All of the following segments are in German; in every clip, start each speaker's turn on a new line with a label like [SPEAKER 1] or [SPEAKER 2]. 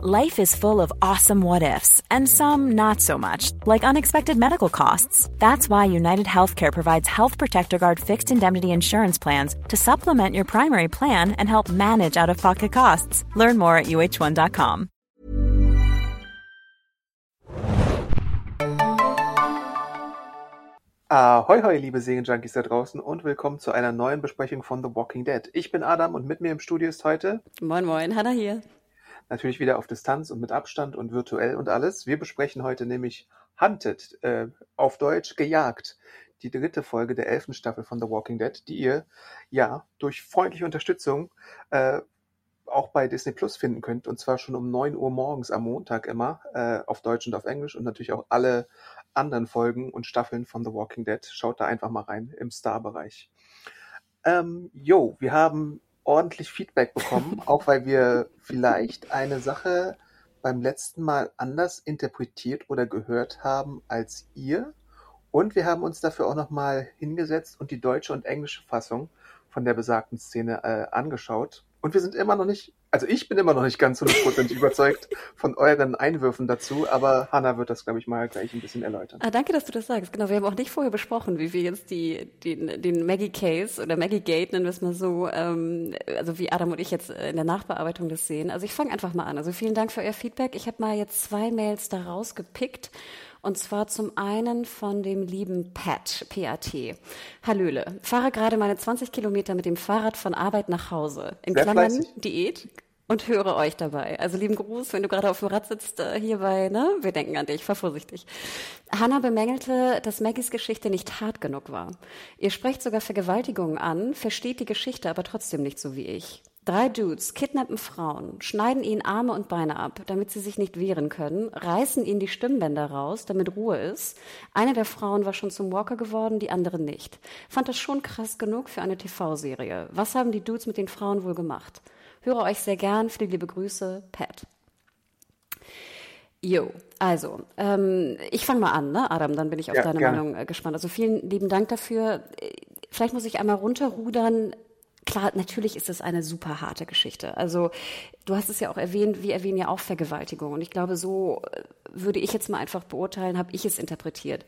[SPEAKER 1] Life is full of awesome what ifs, and some not so much, like unexpected medical costs. That's why United Healthcare provides Health Protector Guard fixed indemnity insurance plans to supplement your primary plan and help manage out of pocket costs. Learn more at uh1.com.
[SPEAKER 2] Ahoi, hoi, liebe Serienjunkies da draußen und willkommen zu einer neuen Besprechung von The Walking Dead. Ich bin Adam und mit mir im Studio ist heute
[SPEAKER 3] Moin, moin, Hannah hier.
[SPEAKER 2] Natürlich wieder auf Distanz und mit Abstand und virtuell und alles. Wir besprechen heute nämlich Hunted, äh, auf Deutsch gejagt, die dritte Folge der elften Staffel von The Walking Dead, die ihr ja durch freundliche Unterstützung äh, auch bei Disney Plus finden könnt und zwar schon um 9 Uhr morgens am Montag immer äh, auf Deutsch und auf Englisch und natürlich auch alle anderen Folgen und Staffeln von The Walking Dead. Schaut da einfach mal rein im Star-Bereich. Ähm, jo, wir haben ordentlich Feedback bekommen, auch weil wir vielleicht eine Sache beim letzten Mal anders interpretiert oder gehört haben als ihr. Und wir haben uns dafür auch nochmal hingesetzt und die deutsche und englische Fassung von der besagten Szene äh, angeschaut. Und wir sind immer noch nicht, also ich bin immer noch nicht ganz hundertprozentig überzeugt von euren Einwürfen dazu, aber Hanna wird das, glaube ich, mal gleich ein bisschen erläutern.
[SPEAKER 3] Ah, danke, dass du das sagst. Genau, wir haben auch nicht vorher besprochen, wie wir jetzt die, den, den Maggie-Case oder Maggie-Gate, nennen wir es mal so, ähm, also wie Adam und ich jetzt in der Nachbearbeitung das sehen. Also ich fange einfach mal an. Also vielen Dank für euer Feedback. Ich habe mal jetzt zwei Mails da rausgepickt. Und zwar zum einen von dem lieben Pat, P-A-T. Hallöle, fahre gerade meine 20 Kilometer mit dem Fahrrad von Arbeit nach Hause. In
[SPEAKER 2] Sehr
[SPEAKER 3] Klammern
[SPEAKER 2] fleißig.
[SPEAKER 3] Diät. Und höre euch dabei. Also lieben Gruß, wenn du gerade auf dem Rad sitzt äh, hierbei, ne? Wir denken an dich, fahr vorsichtig. Hannah bemängelte, dass Maggies Geschichte nicht hart genug war. Ihr sprecht sogar Vergewaltigungen an, versteht die Geschichte aber trotzdem nicht so wie ich. Drei Dudes kidnappen Frauen, schneiden ihnen Arme und Beine ab, damit sie sich nicht wehren können, reißen ihnen die Stimmbänder raus, damit Ruhe ist. Eine der Frauen war schon zum Walker geworden, die andere nicht. Fand das schon krass genug für eine TV-Serie. Was haben die Dudes mit den Frauen wohl gemacht? Höre euch sehr gern. Viele liebe Grüße, Pat. Jo, also, ähm, ich fange mal an, ne, Adam, dann bin ich auf
[SPEAKER 2] Ja,
[SPEAKER 3] deine
[SPEAKER 2] gerne.
[SPEAKER 3] Meinung äh, gespannt. Also vielen lieben Dank dafür. Äh, Vielleicht muss ich einmal runterrudern. Klar, natürlich ist es eine super harte Geschichte. Also, du hast es ja auch erwähnt, wir erwähnen ja auch Vergewaltigung. Und ich glaube, so äh, würde ich jetzt mal einfach beurteilen, habe ich es interpretiert.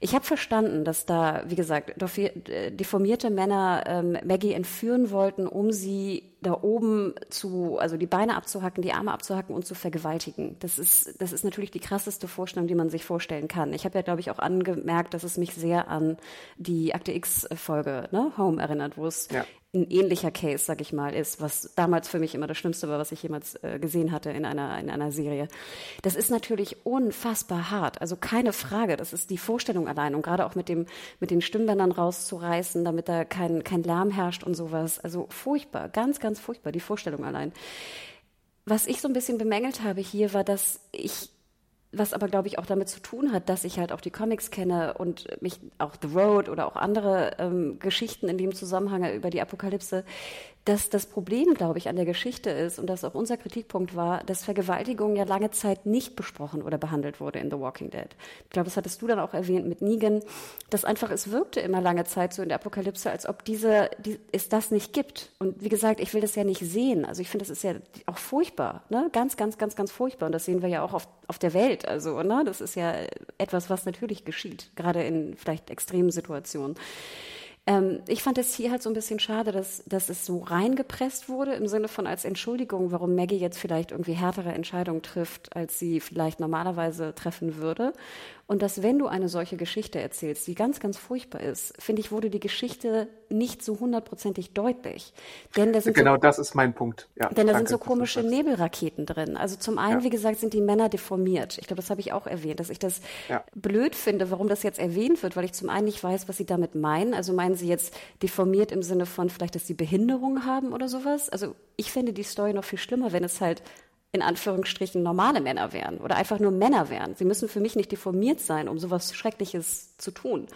[SPEAKER 3] Ich habe verstanden, dass da, wie gesagt, äh, deformierte Männer ähm, Maggie entführen wollten, um sie da oben zu, also die Beine abzuhacken, die Arme abzuhacken und zu vergewaltigen. Das ist, das ist natürlich die krasseste Vorstellung, die man sich vorstellen kann. Ich habe ja, glaube ich, auch angemerkt, dass es mich sehr an die Akte X-Folge, ne, Home erinnert, wo es
[SPEAKER 2] Ja.
[SPEAKER 3] ein ähnlicher Case, sag ich mal, ist, was damals für mich immer das Schlimmste war, was ich jemals äh, gesehen hatte in einer, in einer Serie. Das ist natürlich unfassbar hart. Also keine Frage. Das ist die Vorstellung allein. Und gerade auch mit dem, mit den Stimmbändern rauszureißen, damit da kein, kein Lärm herrscht und sowas. Also furchtbar. Ganz, ganz furchtbar. Die Vorstellung allein. Was ich so ein bisschen bemängelt habe hier war, dass ich was aber, glaube ich, auch damit zu tun hat, dass ich halt auch die Comics kenne und mich auch The Road oder auch andere ähm, Geschichten in dem Zusammenhang über die Apokalypse, dass das Problem, glaube ich, an der Geschichte ist und das auch unser Kritikpunkt war, dass Vergewaltigung ja lange Zeit nicht besprochen oder behandelt wurde in The Walking Dead. Ich glaube, das hattest du dann auch erwähnt mit Negan, dass einfach es wirkte immer lange Zeit so in der Apokalypse, als ob diese, die, es das nicht gibt. Und wie gesagt, ich will das ja nicht sehen. Also ich finde, das ist ja auch furchtbar, ne? Ganz, ganz, ganz, ganz furchtbar. Und das sehen wir ja auch auf, auf der Welt. Also, ne? Das ist ja etwas, was natürlich geschieht, gerade in vielleicht extremen Situationen. Ähm, ich fand es hier halt so ein bisschen schade, dass, dass es so reingepresst wurde, im Sinne von als Entschuldigung, warum Maggie jetzt vielleicht irgendwie härtere Entscheidungen trifft, als sie vielleicht normalerweise treffen würde. Und dass, wenn du eine solche Geschichte erzählst, die ganz, ganz furchtbar ist, finde ich, wurde die Geschichte nicht so hundertprozentig deutlich. Denn da sind
[SPEAKER 2] Genau
[SPEAKER 3] so
[SPEAKER 2] das ist mein Punkt. Ja,
[SPEAKER 3] denn da
[SPEAKER 2] danke,
[SPEAKER 3] sind so komische. Nebelraketen drin. Also zum einen,
[SPEAKER 2] Ja.
[SPEAKER 3] wie gesagt, sind die Männer deformiert. Ich glaube, das habe ich auch erwähnt, dass ich das
[SPEAKER 2] Ja.
[SPEAKER 3] blöd finde, warum das jetzt erwähnt wird, weil ich zum einen nicht weiß, was sie damit meinen. Also meinen sie jetzt deformiert im Sinne von vielleicht, dass sie Behinderung haben oder sowas? Also ich fände die Story noch viel schlimmer, wenn es halt in Anführungsstrichen normale Männer wären oder einfach nur Männer wären. Sie müssen für mich nicht deformiert sein, um sowas Schreckliches zu tun.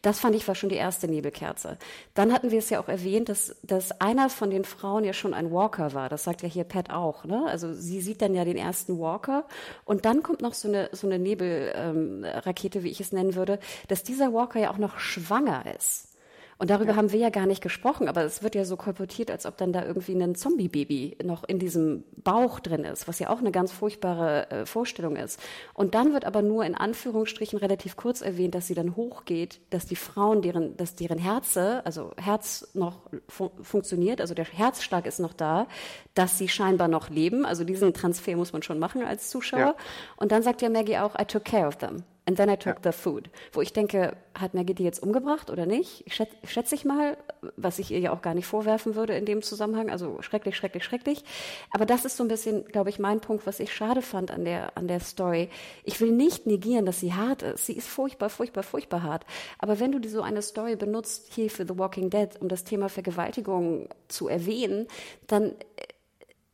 [SPEAKER 3] Das fand ich war schon die erste Nebelkerze. Dann hatten wir es ja auch erwähnt, dass, dass einer von den Frauen ja schon ein Walker war. Das sagt ja hier Pat auch. Ne? Also sie sieht dann ja den ersten Walker und dann kommt noch so eine, so eine Nebelrakete, ähm, wie ich es nennen würde, dass dieser Walker ja auch noch schwanger ist. Und darüber ja. haben wir ja gar nicht gesprochen, aber es wird ja so kolportiert, als ob dann da irgendwie ein Zombie-Baby noch in diesem Bauch drin ist, was ja auch eine ganz furchtbare äh, Vorstellung ist. Und dann wird aber nur in Anführungsstrichen relativ kurz erwähnt, dass sie dann hochgeht, dass die Frauen, deren, dass deren Herze, also Herz noch fun funktioniert, also der Herzschlag ist noch da, dass sie scheinbar noch leben. Also diesen Transfer muss man schon machen als Zuschauer. Ja. Und dann sagt ja Maggie auch, I took care of them. And then I took ja. the food. Wo ich denke, hat Maggie die jetzt umgebracht oder nicht? Schätze, schätze ich mal, was ich ihr ja auch gar nicht vorwerfen würde in dem Zusammenhang. Also schrecklich, schrecklich, schrecklich. Aber das ist so ein bisschen, glaube ich, mein Punkt, was ich schade fand an der, an der Story. Ich will nicht negieren, dass sie hart ist. Sie ist furchtbar, furchtbar, furchtbar hart. Aber wenn du so eine Story benutzt, hier für The Walking Dead, um das Thema Vergewaltigung zu erwähnen, dann äh,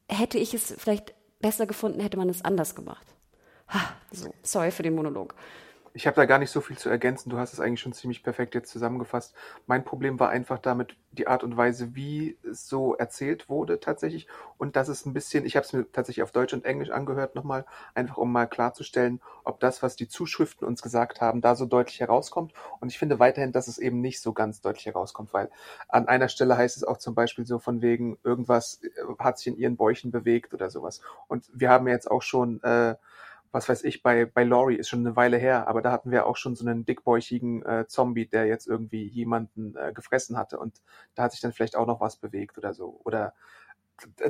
[SPEAKER 3] hätte ich es vielleicht besser gefunden, hätte man es anders gemacht. So, sorry für den Monolog.
[SPEAKER 2] Ich habe da gar nicht so viel zu ergänzen. Du hast es eigentlich schon ziemlich perfekt jetzt zusammengefasst. Mein Problem war einfach damit die Art und Weise, wie es so erzählt wurde tatsächlich. Und das ist ein bisschen, ich habe es mir tatsächlich auf Deutsch und Englisch angehört nochmal, einfach um mal klarzustellen, ob das, was die Zuschriften uns gesagt haben, da so deutlich herauskommt. Und ich finde weiterhin, dass es eben nicht so ganz deutlich herauskommt, weil an einer Stelle heißt es auch zum Beispiel so von wegen, irgendwas hat sich in ihren Bäuchen bewegt oder sowas. Und wir haben jetzt auch schon äh, was weiß ich, bei, bei Laurie ist schon eine Weile her, aber da hatten wir auch schon so einen dickbäuchigen äh, Zombie, der jetzt irgendwie jemanden äh, gefressen hatte und da hat sich dann vielleicht auch noch was bewegt oder so. Oder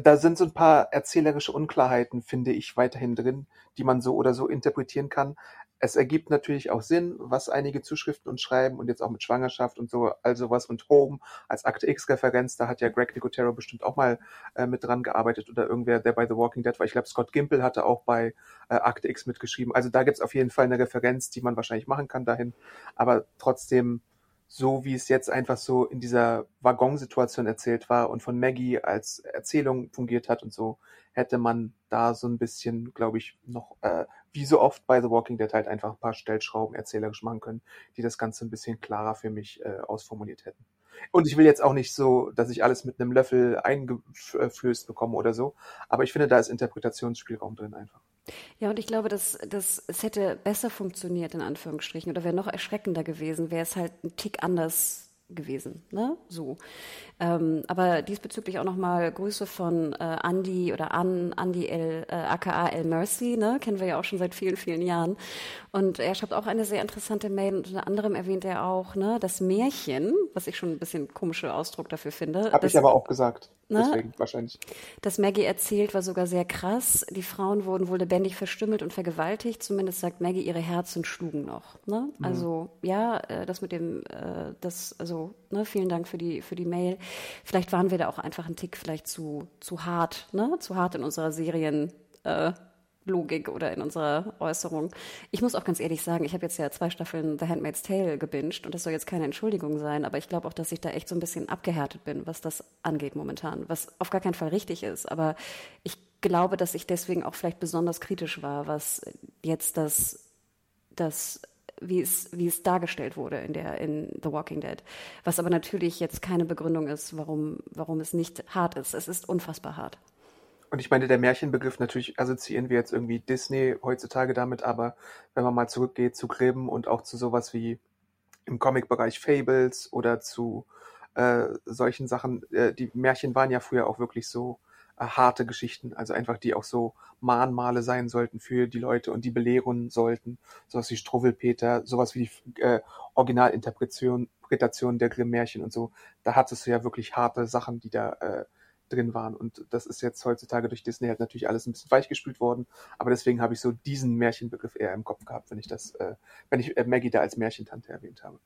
[SPEAKER 2] da sind so ein paar erzählerische Unklarheiten, finde ich, weiterhin drin, die man so oder so interpretieren kann es ergibt natürlich auch Sinn, was einige Zuschriften uns schreiben und jetzt auch mit Schwangerschaft und so, also was und Home als Akte X-Referenz, da hat ja Greg Nicotero bestimmt auch mal äh, mit dran gearbeitet oder irgendwer, der bei The Walking Dead war. Ich glaube, Scott Gimple hatte auch bei äh, Akte X mitgeschrieben. Also da gibt's auf jeden Fall eine Referenz, die man wahrscheinlich machen kann dahin. Aber trotzdem, so wie es jetzt einfach so in dieser Waggonsituation erzählt war und von Maggie als Erzählung fungiert hat und so, hätte man da so ein bisschen, glaube ich, noch, äh, wie so oft bei The Walking Dead halt einfach ein paar Stellschrauben erzählerisch machen können, die das Ganze ein bisschen klarer für mich äh, ausformuliert hätten. Und ich will jetzt auch nicht so, dass ich alles mit einem Löffel eingeflößt bekomme oder so, aber ich finde, da ist Interpretationsspielraum drin einfach.
[SPEAKER 3] Ja, und ich glaube, dass, dass es hätte besser funktioniert, in Anführungsstrichen, oder wäre noch erschreckender gewesen, wäre es halt ein Tick anders gewesen. Ne? So. Ähm, aber diesbezüglich auch nochmal Grüße von äh, Andy oder an Andy L, äh, aka El Mercy, ne? kennen wir ja auch schon seit vielen, vielen Jahren. Und er schreibt auch eine sehr interessante Mail und unter anderem erwähnt er auch ne, das Märchen, was ich schon ein bisschen komischer Ausdruck dafür finde.
[SPEAKER 2] Habe ich aber auch gesagt. Ne? Deswegen wahrscheinlich.
[SPEAKER 3] Das Maggie erzählt, war sogar sehr krass. Die Frauen wurden wohl lebendig verstümmelt und vergewaltigt. Zumindest sagt Maggie, ihre Herzen schlugen noch. Ne? Mhm. Also ja, äh, das mit dem, äh, das, also ne, vielen Dank für die für die Mail. Vielleicht waren wir da auch einfach ein Tick vielleicht zu, zu hart, ne? zu hart in unserer Serien. Äh, oder in unserer Äußerung. Ich muss auch ganz ehrlich sagen, ich habe jetzt ja zwei Staffeln The Handmaid's Tale gebinged und das soll jetzt keine Entschuldigung sein, aber ich glaube auch, dass ich da echt so ein bisschen abgehärtet bin, was das angeht momentan, was auf gar keinen Fall richtig ist. Aber ich glaube, dass ich deswegen auch vielleicht besonders kritisch war, was jetzt das, das wie es, wie es dargestellt wurde in, der, in The Walking Dead. Was aber natürlich jetzt keine Begründung ist, warum, warum es nicht hart ist. Es ist unfassbar hart.
[SPEAKER 2] Und ich meine, der Märchenbegriff, natürlich assoziieren wir jetzt irgendwie Disney heutzutage damit, aber wenn man mal zurückgeht zu Grimm und auch zu sowas wie im Comic-Bereich Fables oder zu äh, solchen Sachen, äh, die Märchen waren ja früher auch wirklich so harte Geschichten, also einfach die auch so Mahnmale sein sollten für die Leute und die belehren sollten, sowas wie Struwwelpeter, sowas wie die äh, Originalinterpretation der Grimm-Märchen und so. Da hattest du ja wirklich harte Sachen, die da äh, drin waren. Und das ist jetzt heutzutage durch Disney halt natürlich alles ein bisschen weichgespült worden. Aber deswegen habe ich so diesen Märchenbegriff eher im Kopf gehabt, wenn ich das, äh, wenn ich äh, Maggie da als Märchentante erwähnt habe.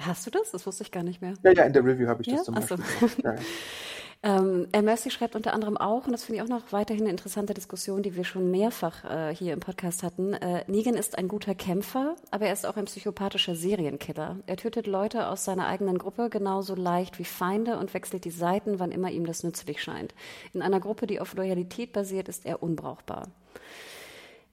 [SPEAKER 3] Hast du das? Das wusste ich gar nicht mehr.
[SPEAKER 2] Ja, ja, in der Review habe ich ja? das zum Beispiel. So. Ja, ja.
[SPEAKER 3] Ähm, Mercy schreibt unter anderem auch, und das finde ich auch noch weiterhin eine interessante Diskussion, die wir schon mehrfach äh, hier im Podcast hatten. Äh, Negan ist ein guter Kämpfer, aber er ist auch ein psychopathischer Serienkiller. Er tötet Leute aus seiner eigenen Gruppe genauso leicht wie Feinde und wechselt die Seiten, wann immer ihm das nützlich scheint. In einer Gruppe, die auf Loyalität basiert, ist er unbrauchbar.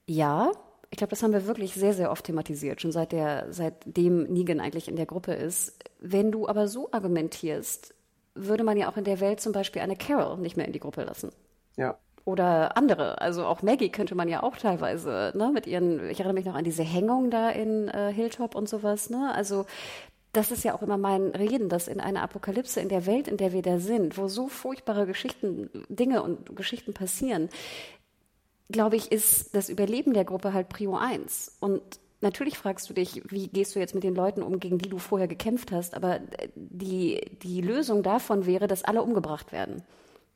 [SPEAKER 3] Ja, ich glaube, das haben wir wirklich sehr, sehr oft thematisiert, schon seit der, seitdem Negan eigentlich in der Gruppe ist. Wenn du aber so argumentierst, würde man ja auch in der Welt zum Beispiel eine Carol nicht mehr in die Gruppe lassen.
[SPEAKER 2] Ja.
[SPEAKER 3] Oder andere. Also auch Maggie könnte man ja auch teilweise, ne, mit ihren, ich erinnere mich noch an diese Hängung da in äh, Hilltop und sowas, ne? Also das ist ja auch immer mein Reden, dass in einer Apokalypse, in der Welt, in der wir da sind, wo so furchtbare Geschichten, Dinge und Geschichten passieren, glaube ich, ist das Überleben der Gruppe halt Prio 1. Und natürlich fragst du dich, wie gehst du jetzt mit den Leuten um, gegen die du vorher gekämpft hast, aber die, die Lösung davon wäre, dass alle umgebracht werden.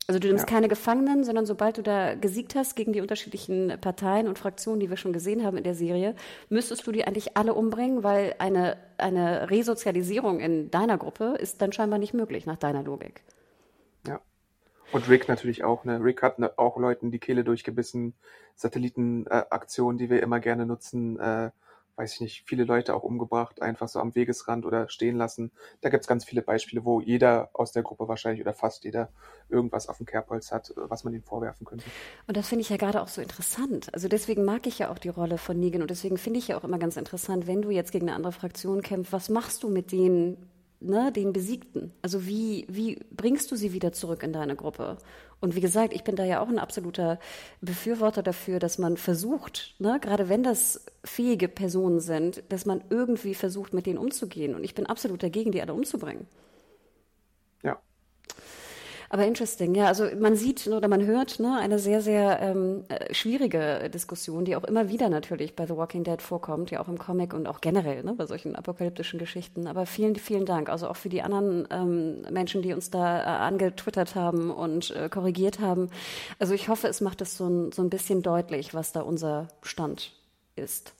[SPEAKER 3] Also du nimmst ja. keine Gefangenen, sondern sobald du da gesiegt hast gegen die unterschiedlichen Parteien und Fraktionen, die wir schon gesehen haben in der Serie, müsstest du die eigentlich alle umbringen, weil eine, eine Resozialisierung in deiner Gruppe ist dann scheinbar nicht möglich, nach deiner Logik.
[SPEAKER 2] Ja. Und Rick natürlich auch. Ne? Rick hat ne, auch Leuten die Kehle durchgebissen. Satellitenaktionen, äh, die wir immer gerne nutzen. Äh, weiß ich nicht, viele Leute auch umgebracht, einfach so am Wegesrand oder stehen lassen. Da gibt's ganz viele Beispiele, wo jeder aus der Gruppe wahrscheinlich oder fast jeder irgendwas auf dem Kerbholz hat, was man ihm vorwerfen könnte.
[SPEAKER 3] Und das finde ich ja gerade auch so interessant. Also deswegen mag ich ja auch die Rolle von Negan und deswegen finde ich ja auch immer ganz interessant, wenn du jetzt gegen eine andere Fraktion kämpfst, was machst du mit denen, ne, den Besiegten? Also wie, wie bringst du sie wieder zurück in deine Gruppe? Und wie gesagt, ich bin da ja auch ein absoluter Befürworter dafür, dass man versucht, ne, gerade wenn das fähige Personen sind, dass man irgendwie versucht, mit denen umzugehen. Und ich bin absolut dagegen, die alle umzubringen. Aber interesting, ja. Also man sieht oder man hört ne, eine sehr, sehr ähm, äh, schwierige Diskussion, die auch immer wieder natürlich bei The Walking Dead vorkommt, ja auch im Comic und auch generell ne, bei solchen apokalyptischen Geschichten. Aber vielen, vielen Dank. Also auch für die anderen ähm, Menschen, die uns da äh, angetwittert haben und äh, korrigiert haben. Also ich hoffe, es macht es so ein, so ein bisschen deutlich, was da unser Stand ist.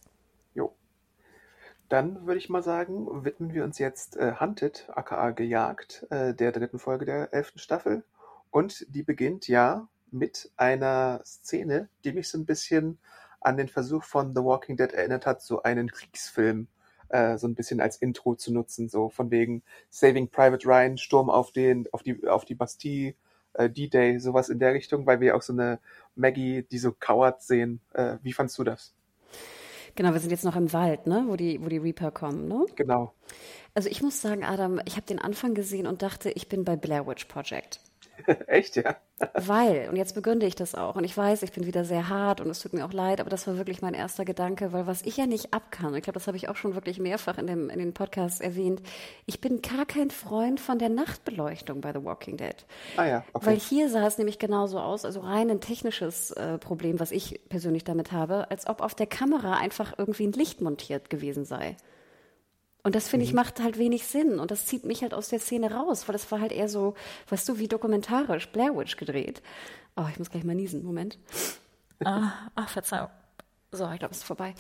[SPEAKER 2] Dann würde ich mal sagen, widmen wir uns jetzt äh, Hunted, aka Gejagt, äh, der dritten Folge der elften Staffel. Und die beginnt ja mit einer Szene, die mich so ein bisschen an den Versuch von The Walking Dead erinnert hat, so einen Kriegsfilm äh, so ein bisschen als Intro zu nutzen, so von wegen Saving Private Ryan, Sturm auf den, auf die, auf die Bastille, äh, D-Day, sowas in der Richtung, weil wir auch so eine Maggie, die so kauert sehen. Äh, wie fandst du das?
[SPEAKER 3] Genau, wir sind jetzt noch im Wald, ne? wo, die, wo die Reaper kommen. Ne?
[SPEAKER 2] Genau.
[SPEAKER 3] Also ich muss sagen, Adam, ich habe den Anfang gesehen und dachte, ich bin bei Blair Witch Project.
[SPEAKER 2] Echt, ja?
[SPEAKER 3] weil, und jetzt begründe ich das auch, und ich weiß, ich bin wieder sehr hart und es tut mir auch leid, aber das war wirklich mein erster Gedanke, weil was ich ja nicht abkann, ich glaube, das habe ich auch schon wirklich mehrfach in, dem, in den Podcasts erwähnt, ich bin gar kein Freund von der Nachtbeleuchtung bei The Walking Dead.
[SPEAKER 2] Ah ja, okay.
[SPEAKER 3] Weil hier sah es nämlich genauso aus, also rein ein technisches äh, Problem, was ich persönlich damit habe, als ob auf der Kamera einfach irgendwie ein Licht montiert gewesen sei. Und das finde ich mhm. macht halt wenig Sinn und das zieht mich halt aus der Szene raus, weil das war halt eher so, weißt du, wie dokumentarisch Blair Witch gedreht. Oh, ich muss gleich mal niesen, Moment. ah, ach, Verzeihung. So, ich glaube, es ist vorbei.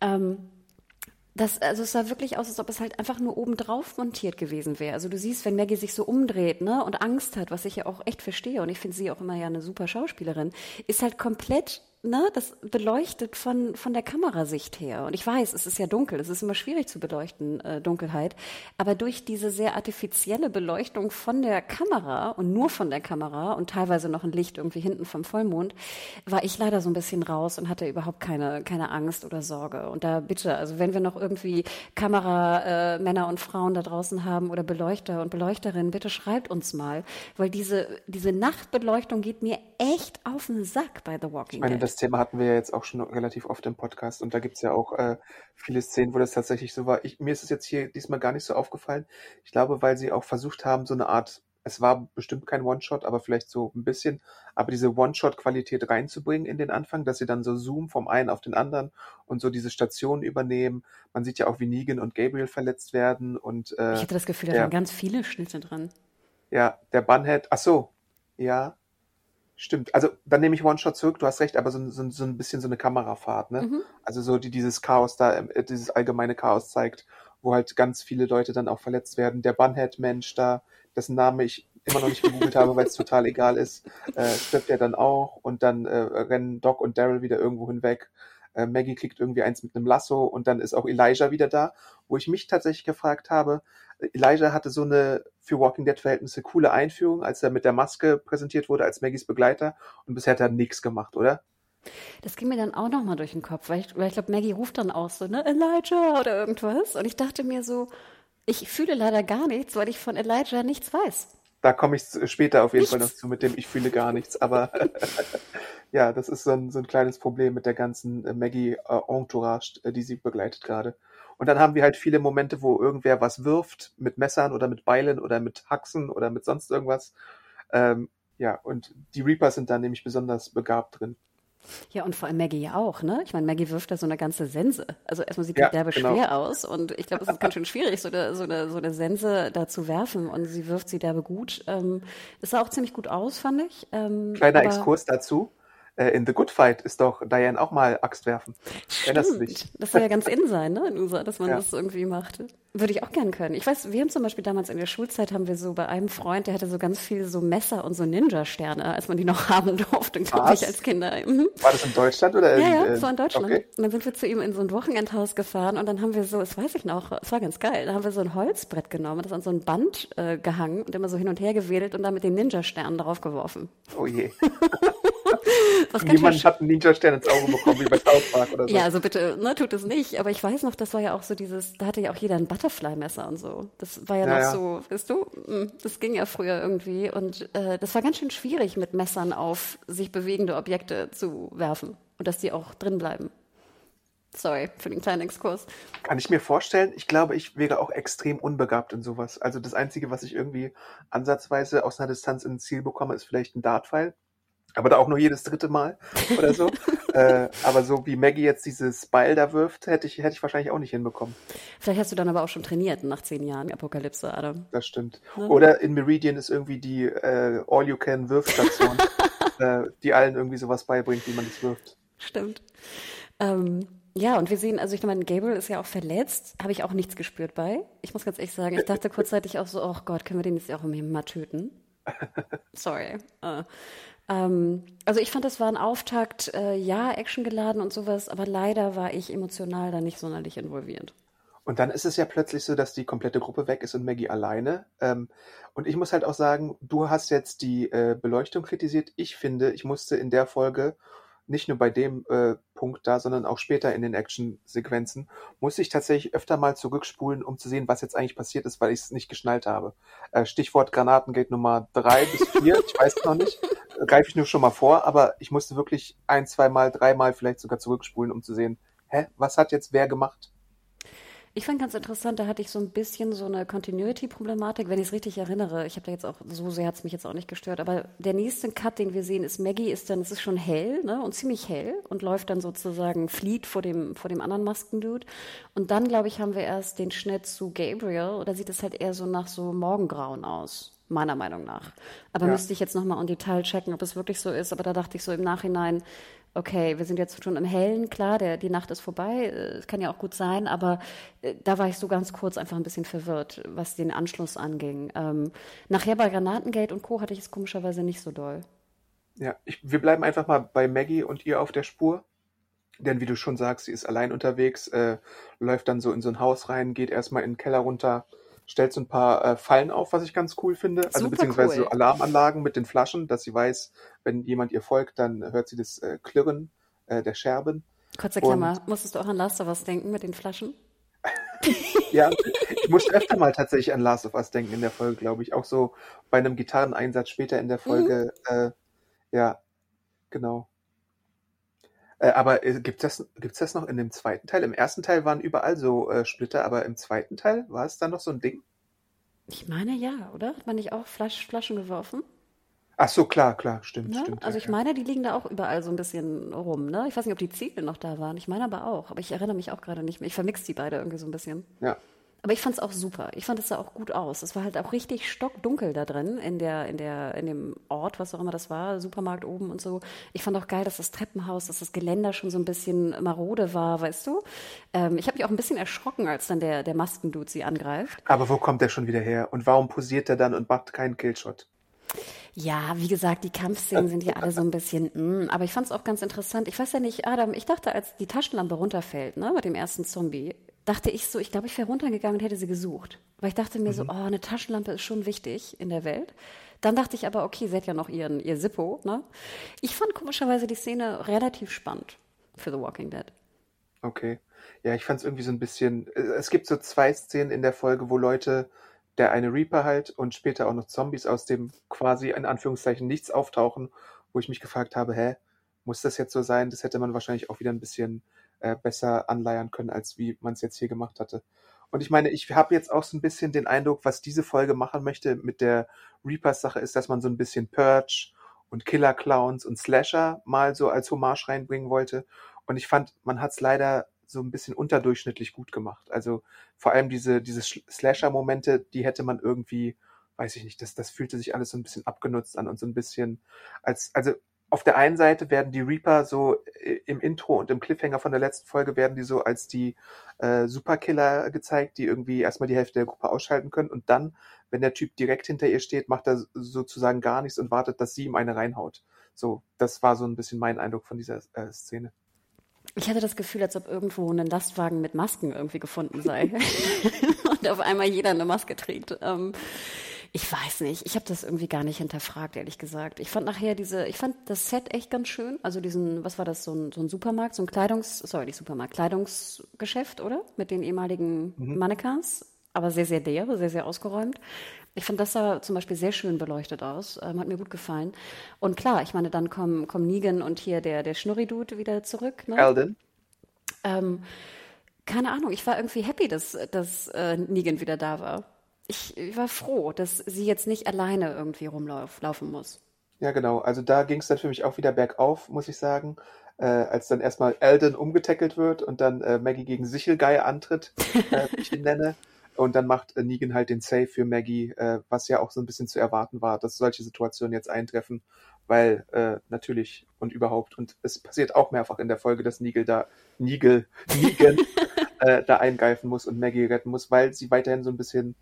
[SPEAKER 3] Ähm, das, also es sah wirklich aus, als ob es halt einfach nur oben drauf montiert gewesen wäre. Also du siehst, wenn Maggie sich so umdreht, ne, und Angst hat, was ich ja auch echt verstehe, und ich finde sie auch immer ja eine super Schauspielerin, ist halt komplett ne, das beleuchtet von, von der Kamerasicht her. Und ich weiß, es ist ja dunkel, es ist immer schwierig zu beleuchten, äh, Dunkelheit. Aber durch diese sehr artifizielle Beleuchtung von der Kamera und nur von der Kamera und teilweise noch ein Licht irgendwie hinten vom Vollmond, war ich leider so ein bisschen raus und hatte überhaupt keine, keine Angst oder Sorge. Und da bitte, also wenn wir noch irgendwie Kameramänner äh, und Frauen da draußen haben oder Beleuchter und Beleuchterinnen, bitte schreibt uns mal, weil diese, diese Nachtbeleuchtung geht mir echt auf den Sack bei The Walking Dead
[SPEAKER 2] das Thema hatten wir ja jetzt auch schon relativ oft im Podcast und da gibt es ja auch äh, viele Szenen, wo das tatsächlich so war. Ich, mir ist es jetzt hier diesmal gar nicht so aufgefallen. Ich glaube, weil sie auch versucht haben, so eine Art, es war bestimmt kein One-Shot, aber vielleicht so ein bisschen, aber diese One-Shot-Qualität reinzubringen in den Anfang, dass sie dann so zoomen vom einen auf den anderen und so diese Stationen übernehmen. Man sieht ja auch, wie Negan und Gabriel verletzt werden und
[SPEAKER 3] äh, Ich hatte das Gefühl, da waren ganz viele Schnitte drin.
[SPEAKER 2] Ja, der Bunhead, ach so, ja, Stimmt. Also dann nehme ich One-Shot zurück, du hast recht, aber so, so, so ein bisschen so eine Kamerafahrt, ne? Mhm. Also so die dieses Chaos da, äh, dieses allgemeine Chaos zeigt, wo halt ganz viele Leute dann auch verletzt werden. Der Bunhead-Mensch da, dessen Name ich immer noch nicht gegoogelt habe, weil es total egal ist, äh, stirbt er dann auch und dann äh, rennen Doc und Daryl wieder irgendwo hinweg. Äh, Maggie kriegt irgendwie eins mit einem Lasso und dann ist auch Elijah wieder da, wo ich mich tatsächlich gefragt habe, Elijah hatte so eine für Walking Dead Verhältnisse coole Einführung, als er mit der Maske präsentiert wurde als Maggies Begleiter und bisher hat er nichts gemacht, oder?
[SPEAKER 3] Das ging mir dann auch nochmal durch den Kopf, weil ich, weil ich glaube, Maggie ruft dann auch so, ne, Elijah oder irgendwas. Und ich dachte mir so, ich fühle leider gar nichts, weil ich von Elijah nichts weiß.
[SPEAKER 2] Da komme ich später auf jeden nichts. Fall noch zu mit dem Ich fühle gar nichts. Aber ja, das ist so ein, so ein kleines Problem mit der ganzen Maggie-Entourage, äh, die sie begleitet gerade. Und dann haben wir halt viele Momente, wo irgendwer was wirft mit Messern oder mit Beilen oder mit Haxen oder mit sonst irgendwas. Ähm, ja, und die Reapers sind da nämlich besonders begabt drin.
[SPEAKER 3] Ja, und vor allem Maggie ja auch, ne? Ich meine, Maggie wirft da so eine ganze Sense. Also erstmal sieht
[SPEAKER 2] Ja,
[SPEAKER 3] die derbe
[SPEAKER 2] genau.
[SPEAKER 3] schwer aus und ich glaube, es ist ganz schön schwierig, so eine, so eine, so eine Sense da zu werfen und sie wirft sie derbe gut. Ähm, es sah auch ziemlich gut aus, fand ich. Ähm,
[SPEAKER 2] Kleiner Exkurs dazu. Äh, in The Good Fight ist doch Diane auch mal Axt werfen. Erinnerst du dich?
[SPEAKER 3] Stimmt. Das soll ja ganz in sein, ne, in USA, dass man
[SPEAKER 2] Ja.
[SPEAKER 3] das irgendwie macht. Würde ich auch gern können. Ich weiß, wir haben zum Beispiel damals in der Schulzeit haben wir so bei einem Freund, der hatte so ganz viel so Messer und so Ninja-Sterne, als man die noch haben durfte, glaube ich, als Kinder. Mhm.
[SPEAKER 2] War das in Deutschland oder in,
[SPEAKER 3] Ja, ja,
[SPEAKER 2] äh,
[SPEAKER 3] das war in Deutschland.
[SPEAKER 2] Okay.
[SPEAKER 3] Und dann sind wir zu ihm in so ein Wochenendhaus gefahren und dann haben wir so, das weiß ich noch, es war ganz geil, da haben wir so ein Holzbrett genommen, das an so ein Band äh, gehangen und immer so hin und her gewedelt und dann mit den Ninja-Sternen drauf geworfen.
[SPEAKER 2] Oh je.
[SPEAKER 3] Was ganz schön
[SPEAKER 2] Niemand hat einen Ninja-Stern ins Auge bekommen, wie bei South Park oder so.
[SPEAKER 3] Ja, also bitte, ne, tut es nicht. Aber ich weiß noch, das war ja auch so dieses, da hatte ja auch jeder ein Butterfly-Messer und so. Das war ja,
[SPEAKER 2] Ja,
[SPEAKER 3] noch
[SPEAKER 2] ja.
[SPEAKER 3] so, weißt du, mm, das ging ja früher irgendwie. Und äh, das war ganz schön schwierig, mit Messern auf sich bewegende Objekte zu werfen. Und dass die auch drin bleiben. Sorry für den kleinen Exkurs.
[SPEAKER 2] Kann ich mir vorstellen. Ich glaube, ich wäre auch extrem unbegabt in sowas. Also das Einzige, was ich irgendwie ansatzweise aus einer Distanz ins Ziel bekomme, ist vielleicht ein Dartpfeil. Aber da auch nur jedes dritte Mal oder so. äh, aber so wie Maggie jetzt dieses Beil da wirft, hätte ich, hätte ich wahrscheinlich auch nicht hinbekommen.
[SPEAKER 3] Vielleicht hast du dann aber auch schon trainiert nach zehn Jahren Apokalypse, Adam.
[SPEAKER 2] Das stimmt.
[SPEAKER 3] Ne?
[SPEAKER 2] Oder in Meridian ist irgendwie die äh, All-You-Can-Wirfstation, äh, die allen irgendwie sowas beibringt, wie man das wirft.
[SPEAKER 3] Stimmt. Ähm, ja, und wir sehen, also ich meine, Gabriel ist ja auch verletzt, habe ich auch nichts gespürt bei. Ich muss ganz ehrlich sagen, ich dachte kurzzeitig auch so, oh Gott, können wir den jetzt auch irgendwie mal töten? Sorry. Äh, ähm, also ich fand, das war ein Auftakt, äh, ja, actiongeladen und sowas, aber leider war ich emotional da nicht sonderlich involviert.
[SPEAKER 2] Und dann ist es ja plötzlich so, dass die komplette Gruppe weg ist und Maggie alleine. Ähm, und ich muss halt auch sagen, du hast jetzt die äh, Beleuchtung kritisiert. Ich finde, ich musste in der Folge, nicht nur bei dem äh, Punkt da, sondern auch später in den Action-Sequenzen, musste ich tatsächlich öfter mal zurückspulen, um zu sehen, was jetzt eigentlich passiert ist, weil ich es nicht geschnallt habe. Äh, Stichwort Granatengate Nummer drei bis vier, ich weiß noch nicht, äh, greife ich nur schon mal vor, aber ich musste wirklich ein, zweimal, dreimal vielleicht sogar zurückspulen, um zu sehen, hä, was hat jetzt wer gemacht?
[SPEAKER 3] Ich fand ganz interessant, da hatte ich so ein bisschen so eine Continuity-Problematik, wenn ich es richtig erinnere. Ich habe da jetzt auch, so sehr hat es mich jetzt auch nicht gestört, aber der nächste Cut, den wir sehen, ist Maggie ist dann, es ist schon hell, ne, und ziemlich hell und läuft dann sozusagen, flieht vor dem, vor dem anderen Maskendude. Und dann, glaube ich, haben wir erst den Schnitt zu Gabriel, oder sieht es halt eher so nach so Morgengrauen aus? Meiner Meinung nach. Aber
[SPEAKER 2] Ja.
[SPEAKER 3] müsste ich jetzt nochmal im Detail checken, ob es wirklich so ist. Aber da dachte ich so im Nachhinein, okay, wir sind jetzt schon im Hellen, klar, der, die Nacht ist vorbei, äh, es kann ja auch gut sein, aber äh, da war ich so ganz kurz einfach ein bisschen verwirrt, was den Anschluss anging. Ähm, nachher bei Granatengate und Co. hatte ich es komischerweise nicht so doll.
[SPEAKER 2] Ja, ich, wir bleiben einfach mal bei Maggie und ihr auf der Spur. Denn wie du schon sagst, sie ist allein unterwegs, äh, läuft dann so in so ein Haus rein, geht erstmal in den Keller runter, stellt so ein paar äh, Fallen auf, was ich ganz cool finde. Also
[SPEAKER 3] Super
[SPEAKER 2] beziehungsweise
[SPEAKER 3] cool.
[SPEAKER 2] so Alarmanlagen mit den Flaschen, dass sie weiß, wenn jemand ihr folgt, dann hört sie das äh, Klirren äh, der Scherben.
[SPEAKER 3] Kurze
[SPEAKER 2] Und-
[SPEAKER 3] Klammer, musstest du auch an Last of Us denken mit den Flaschen?
[SPEAKER 2] Ja, ich musste öfter mal tatsächlich an Last of Us denken in der Folge, glaube ich. Auch so bei einem Gitarreneinsatz später in der Folge. Äh, ja, genau. Äh, aber äh, gibt das, gibt's das noch in dem zweiten Teil? Im ersten Teil waren überall so äh, Splitter, aber im zweiten Teil war es dann noch so ein Ding?
[SPEAKER 3] Ich meine ja, oder? Hat man nicht auch Flasch, Flaschen geworfen?
[SPEAKER 2] Ach so, klar, klar, stimmt,
[SPEAKER 3] Ne?
[SPEAKER 2] stimmt.
[SPEAKER 3] Also
[SPEAKER 2] ja,
[SPEAKER 3] ich meine, die liegen da auch überall so ein bisschen rum, ne? Ich weiß nicht, ob die Ziegel noch da waren. Ich meine aber auch. Aber ich erinnere mich auch gerade nicht mehr. Ich vermix die beide irgendwie so ein bisschen.
[SPEAKER 2] ja.
[SPEAKER 3] Aber ich fand es auch super. Ich fand es sah auch gut aus. Es war halt auch richtig stockdunkel da drin in der, in der, in dem Ort, was auch immer das war, Supermarkt oben und so. Ich fand auch geil, dass das Treppenhaus, dass das Geländer schon so ein bisschen marode war, weißt du? Ähm, ich habe mich auch ein bisschen erschrocken, als dann der, der Maskendude sie angreift.
[SPEAKER 2] Aber wo kommt der schon wieder her? Und warum posiert er dann und macht keinen Killshot?
[SPEAKER 3] Ja, wie gesagt, die Kampfszenen sind hier alle so ein bisschen, mm, aber ich fand es auch ganz interessant. Ich weiß ja nicht, Adam, ich dachte, als die Taschenlampe runterfällt, ne, mit dem ersten Zombie, dachte ich so, ich glaube, ich wäre runtergegangen und hätte sie gesucht. Weil ich dachte mir so, oh, eine Taschenlampe ist schon wichtig in der Welt. Dann dachte ich aber, okay, sie hat ja noch ihren, ihr Zippo, ne? Ich fand komischerweise die Szene relativ spannend für The Walking Dead.
[SPEAKER 2] Okay. Ja, ich fand es irgendwie so ein bisschen. äh, Es gibt so zwei Szenen in der Folge, wo Leute, der eine Reaper halt und später auch noch Zombies aus dem quasi in Anführungszeichen nichts auftauchen, wo ich mich gefragt habe, hä, muss das jetzt so sein? Das hätte man wahrscheinlich auch wieder ein bisschen äh, besser anleiern können, als wie man es jetzt hier gemacht hatte. Und ich meine, ich habe jetzt auch so ein bisschen den Eindruck, was diese Folge machen möchte mit der Reapers-Sache, ist, dass man so ein bisschen Purge und Killer Clowns und Slasher mal so als Hommage reinbringen wollte. Und ich fand, man hat es leider so ein bisschen unterdurchschnittlich gut gemacht. Also vor allem diese, diese Slasher-Momente, die hätte man irgendwie, weiß ich nicht, das, das fühlte sich alles so ein bisschen abgenutzt an und so ein bisschen als, also auf der einen Seite werden die Reaper so äh, im Intro und im Cliffhanger von der letzten Folge werden die so als die äh, Superkiller gezeigt, die irgendwie erstmal die Hälfte der Gruppe ausschalten können und dann, wenn der Typ direkt hinter ihr steht, macht er sozusagen gar nichts und wartet, dass sie ihm eine reinhaut. So, das war so ein bisschen mein Eindruck von dieser äh, Szene.
[SPEAKER 3] Ich hatte das Gefühl, als ob irgendwo ein Lastwagen mit Masken irgendwie gefunden sei. und auf einmal jeder eine Maske trägt. Ähm, ich weiß nicht. Ich habe das irgendwie gar nicht hinterfragt, ehrlich gesagt. Ich fand nachher diese, ich fand das Set echt ganz schön. Also diesen, was war das, so ein, so ein Supermarkt, so ein Kleidungs, sorry, nicht Supermarkt, Kleidungsgeschäft, oder? Mit den ehemaligen mhm. Mannequins. Aber sehr, sehr leer, sehr, sehr ausgeräumt. Ich fand das sah zum Beispiel sehr schön beleuchtet aus. Ähm, hat mir gut gefallen. Und klar, ich meine, dann kommen, kommen Negan und hier der, der Schnurri-Dude wieder zurück.
[SPEAKER 2] Ne? Alden.
[SPEAKER 3] Ähm, keine Ahnung, ich war irgendwie happy, dass, dass äh, Negan wieder da war. Ich, ich, war froh, dass sie jetzt nicht alleine irgendwie rumlaufen muss.
[SPEAKER 2] Ja, genau. Also da ging es dann für mich auch wieder bergauf, muss ich sagen. Äh, als dann erstmal Alden umgetackelt wird und dann äh, Maggie gegen Sichelgeier antritt, äh, wie ich ihn nenne. Und dann macht äh, Negan halt den Save für Maggie, äh, was ja auch so ein bisschen zu erwarten war, dass solche Situationen jetzt eintreffen, weil äh, natürlich und überhaupt, und es passiert auch mehrfach in der Folge, dass Negan da, Negan, Negan da eingreifen muss und Maggie retten muss, weil sie weiterhin so ein bisschen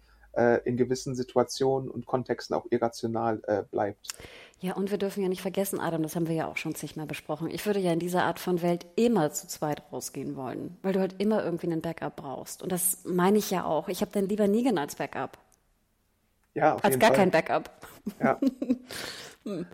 [SPEAKER 2] in gewissen Situationen und Kontexten auch irrational äh, bleibt.
[SPEAKER 3] Ja, und wir dürfen ja nicht vergessen, Adam, das haben wir ja auch schon zigmal besprochen. Ich würde ja in dieser Art von Welt immer zu zweit rausgehen wollen, weil du halt immer irgendwie einen Backup brauchst. Und das meine ich ja auch. Ich habe dann lieber Negan als Backup.
[SPEAKER 2] Ja, auf
[SPEAKER 3] als
[SPEAKER 2] jeden
[SPEAKER 3] gar
[SPEAKER 2] Fall.
[SPEAKER 3] kein Backup.
[SPEAKER 2] Ja. hm.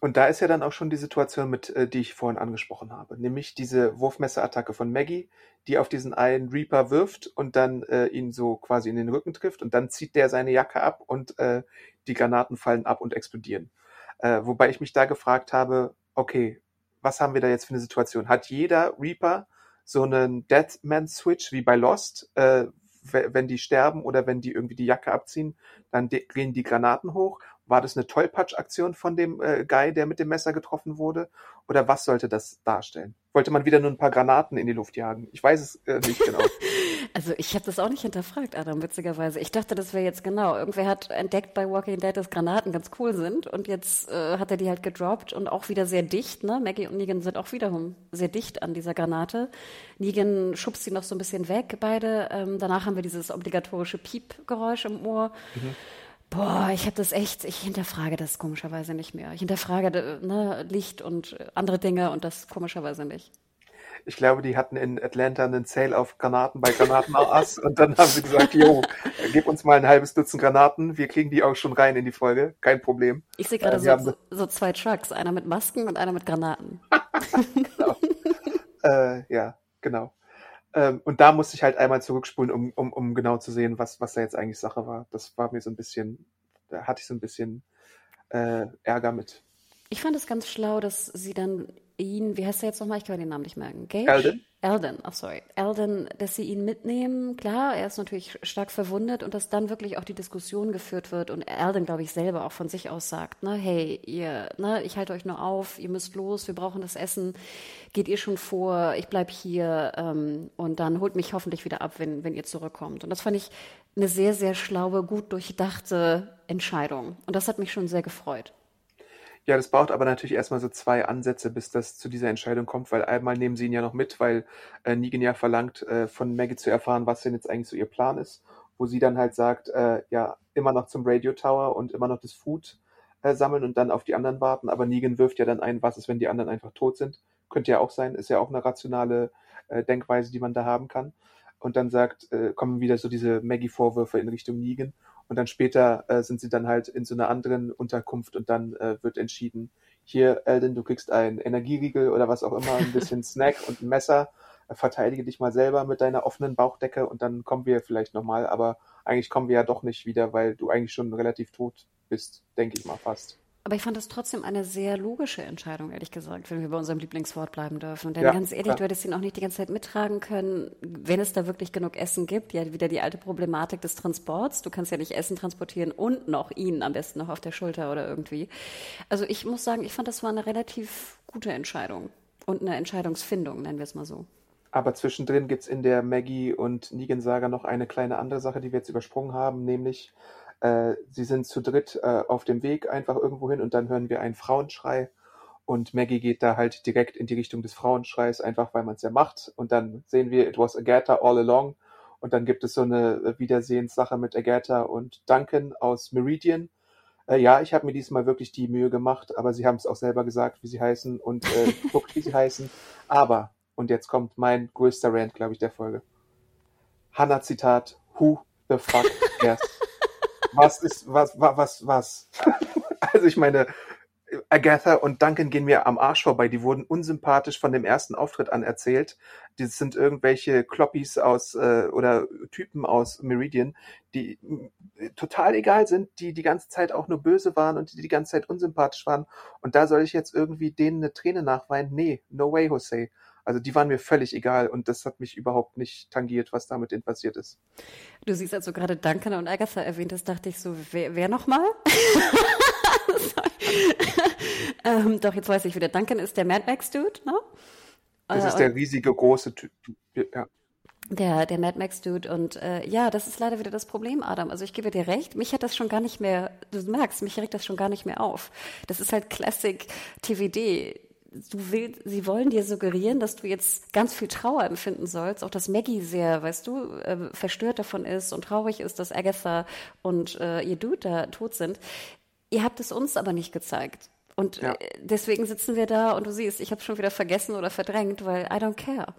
[SPEAKER 2] Und da ist ja dann auch schon die Situation mit, äh, die ich vorhin angesprochen habe, nämlich diese Wurfmesserattacke von Maggie, die auf diesen einen Reaper wirft und dann äh, ihn so quasi in den Rücken trifft und dann zieht der seine Jacke ab und äh, die Granaten fallen ab und explodieren. Äh, wobei ich mich da gefragt habe, okay, was haben wir da jetzt für eine Situation? Hat jeder Reaper so einen Deadman-Switch wie bei Lost, äh, wenn die sterben oder wenn die irgendwie die Jacke abziehen, dann gehen die Granaten hoch war das eine Tollpatsch-Aktion von dem äh, Guy, der mit dem Messer getroffen wurde? Oder was sollte das darstellen? Wollte man wieder nur ein paar Granaten in die Luft jagen? Ich weiß es äh, nicht genau.
[SPEAKER 3] also ich habe das auch nicht hinterfragt, Adam, witzigerweise. Ich dachte, das wäre jetzt genau. Irgendwer hat entdeckt bei Walking Dead, dass Granaten ganz cool sind und jetzt äh, hat er die halt gedroppt und auch wieder sehr dicht. Ne? Maggie und Negan sind auch wiederum sehr dicht an dieser Granate. Negan schubst sie noch so ein bisschen weg, beide. Ähm, danach haben wir dieses obligatorische Piep-Geräusch im Ohr. Mhm. Boah, ich habe das echt, ich hinterfrage das komischerweise nicht mehr. Ich hinterfrage ne, Licht und andere Dinge und das komischerweise nicht.
[SPEAKER 2] Ich glaube, die hatten in Atlanta einen Sale auf Granaten bei Granaten Ass und dann haben sie gesagt, jo, gib uns mal ein halbes Dutzend Granaten, wir kriegen die auch schon rein in die Folge, kein Problem.
[SPEAKER 3] Ich sehe gerade äh, so, so, zwei Trucks, einer mit Masken und einer mit Granaten.
[SPEAKER 2] genau. äh, ja, genau. Ähm, und da musste ich halt einmal zurückspulen, um, um, um genau zu sehen, was, was da jetzt eigentlich Sache war. Das war mir so ein bisschen, da hatte ich so ein bisschen äh, Ärger mit.
[SPEAKER 3] Ich fand es ganz schlau, dass sie dann ihn, wie heißt er jetzt nochmal? Ich kann mir den Namen nicht merken. Gage?
[SPEAKER 2] Alden.
[SPEAKER 3] Alden, ach oh sorry. Alden, dass sie ihn mitnehmen. Klar, er ist natürlich stark verwundet und dass dann wirklich auch die Diskussion geführt wird und Alden, glaube ich, selber auch von sich aus sagt, ne, hey, ihr, ne, ich halte euch nur auf, ihr müsst los, wir brauchen das Essen, geht ihr schon vor, ich bleib hier ähm, und dann holt mich hoffentlich wieder ab, wenn, wenn ihr zurückkommt. Und das fand ich eine sehr, sehr schlaue, gut durchdachte Entscheidung. Und das hat mich schon sehr gefreut.
[SPEAKER 2] Ja, das braucht aber natürlich erstmal so zwei Ansätze, bis das zu dieser Entscheidung kommt, weil einmal nehmen sie ihn ja noch mit, weil äh, Negan ja verlangt, äh, von Maggie zu erfahren, was denn jetzt eigentlich so ihr Plan ist, wo sie dann halt sagt, äh, ja, immer noch zum Radio Tower und immer noch das Food äh, sammeln und dann auf die anderen warten, aber Negan wirft ja dann ein, was ist, wenn die anderen einfach tot sind. Könnte ja auch sein, ist ja auch eine rationale äh, Denkweise, die man da haben kann. Und dann sagt, äh, kommen wieder so diese Maggie-Vorwürfe in Richtung Negan und dann später äh, sind sie dann halt in so einer anderen Unterkunft und dann äh, wird entschieden, hier, Eldon, du kriegst einen Energieriegel oder was auch immer, ein bisschen Snack und ein Messer. Äh, verteidige dich mal selber mit deiner offenen Bauchdecke und dann kommen wir vielleicht nochmal, aber eigentlich kommen wir ja doch nicht wieder, weil du eigentlich schon relativ tot bist, denke ich mal fast.
[SPEAKER 3] Aber ich fand das trotzdem eine sehr logische Entscheidung, ehrlich gesagt, wenn wir bei unserem Lieblingswort bleiben dürfen. Denn
[SPEAKER 2] Ja,
[SPEAKER 3] ganz ehrlich,
[SPEAKER 2] klar.
[SPEAKER 3] du hättest ihn auch nicht die ganze Zeit mittragen können, wenn es da wirklich genug Essen gibt. Ja, wieder die alte Problematik des Transports. Du kannst ja nicht Essen transportieren und noch ihn am besten noch auf der Schulter oder irgendwie. Also ich muss sagen, ich fand, das war eine relativ gute Entscheidung und eine Entscheidungsfindung, nennen wir es mal so.
[SPEAKER 2] Aber zwischendrin gibt's in der Maggie und Negan-Saga noch eine kleine andere Sache, die wir jetzt übersprungen haben, nämlich äh, sie sind zu dritt äh, auf dem Weg einfach irgendwo hin und dann hören wir einen Frauenschrei und Maggie geht da halt direkt in die Richtung des Frauenschreis, einfach weil man es ja macht und dann sehen wir, it was Agatha all along und dann gibt es so eine Wiedersehenssache mit Agatha und Duncan aus Meridian. Äh, ja, ich habe mir diesmal wirklich die Mühe gemacht, aber sie haben es auch selber gesagt, wie sie heißen und äh, guckt, wie sie heißen. Aber, und jetzt kommt mein größter Rant, glaube ich, der Folge. Hannah-Zitat, who the fuck cares? Was ist, was, was, was, also ich meine, Agatha und Duncan gehen mir am Arsch vorbei. Die wurden unsympathisch von dem ersten Auftritt an erzählt. Die sind irgendwelche Kloppis aus äh, oder Typen aus Meridian, die äh, total egal sind, die die ganze Zeit auch nur böse waren und die die ganze Zeit unsympathisch waren. Und da soll ich jetzt irgendwie denen eine Träne nachweinen? Nee, no way, Jose. Also die waren mir völlig egal und das hat mich überhaupt nicht tangiert, was da mit denen passiert ist.
[SPEAKER 3] Du siehst, als du gerade Duncan und Agatha erwähnt hast, dachte ich so, wer, wer nochmal? ähm, doch, jetzt weiß ich wieder. Duncan ist der Mad Max-Dude, ne?
[SPEAKER 2] Das
[SPEAKER 3] Äh,
[SPEAKER 2] ist der riesige, große Typ. Ja.
[SPEAKER 3] Der, der Mad Max Dude und äh, ja, das ist leider wieder das Problem, Adam. Also ich gebe dir recht, mich hat das schon gar nicht mehr, du merkst, mich regt das schon gar nicht mehr auf. Das ist halt Classic TVD. Du willst, sie wollen dir suggerieren, dass du jetzt ganz viel Trauer empfinden sollst, auch dass Maggie sehr, weißt du, äh, verstört davon ist und traurig ist, dass Agatha und äh, ihr Dude da tot sind. Ihr habt es uns aber nicht gezeigt. Und
[SPEAKER 2] Ja.
[SPEAKER 3] äh, deswegen sitzen wir da und du siehst, ich habe schon wieder vergessen oder verdrängt, weil I don't care.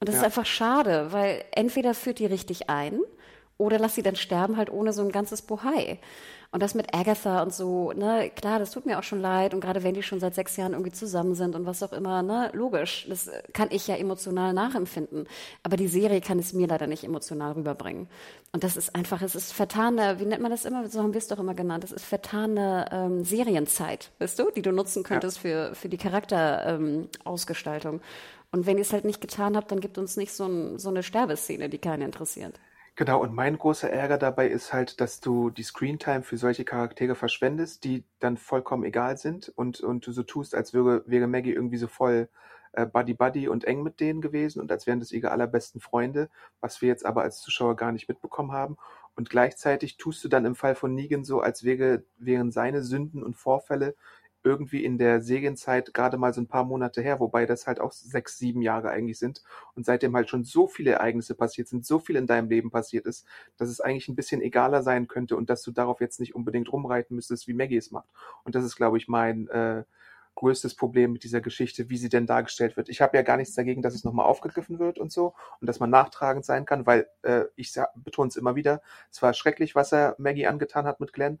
[SPEAKER 3] Und das ist
[SPEAKER 2] Ja.
[SPEAKER 3] einfach schade, weil entweder führt die richtig ein oder lass sie dann sterben halt ohne so ein ganzes Bohai. Und das mit Agatha und so, ne, klar, das tut mir auch schon leid. Und gerade wenn die schon seit sechs Jahren irgendwie zusammen sind und was auch immer, ne, logisch, das kann ich ja emotional nachempfinden. Aber die Serie kann es mir leider nicht emotional rüberbringen. Und das ist einfach, es ist vertane, wie nennt man das immer? So haben wir es doch immer genannt. Es ist vertane ähm, Serienzeit, weißt du, die du nutzen könntest für, für die Charakterausgestaltung. Ähm, Ausgestaltung. und wenn ihr es halt nicht getan habt, dann gibt uns nicht so, ein, so eine Sterbeszene, die keinen interessiert.
[SPEAKER 2] Genau, und mein großer Ärger dabei ist halt, dass du die Screentime für solche Charaktere verschwendest, die dann vollkommen egal sind und, und du so tust, als wäre, wäre Maggie irgendwie so voll äh, Buddy-Buddy und eng mit denen gewesen und als wären das ihre allerbesten Freunde, was wir jetzt aber als Zuschauer gar nicht mitbekommen haben. Und gleichzeitig tust du dann im Fall von Negan so, als wäre, wären seine Sünden und Vorfälle irgendwie in der Serienzeit gerade mal so ein paar Monate her, wobei das halt auch sechs, sieben Jahre eigentlich sind und seitdem halt schon so viele Ereignisse passiert sind, so viel in deinem Leben passiert ist, dass es eigentlich ein bisschen egaler sein könnte und dass du darauf jetzt nicht unbedingt rumreiten müsstest, wie Maggie es macht. Und das ist, glaube ich, mein äh, größtes Problem mit dieser Geschichte, wie sie denn dargestellt wird. Ich habe ja gar nichts dagegen, dass es nochmal aufgegriffen wird und so und dass man nachtragend sein kann, weil äh, ich betone es immer wieder, es war schrecklich, was er Maggie angetan hat mit Glenn,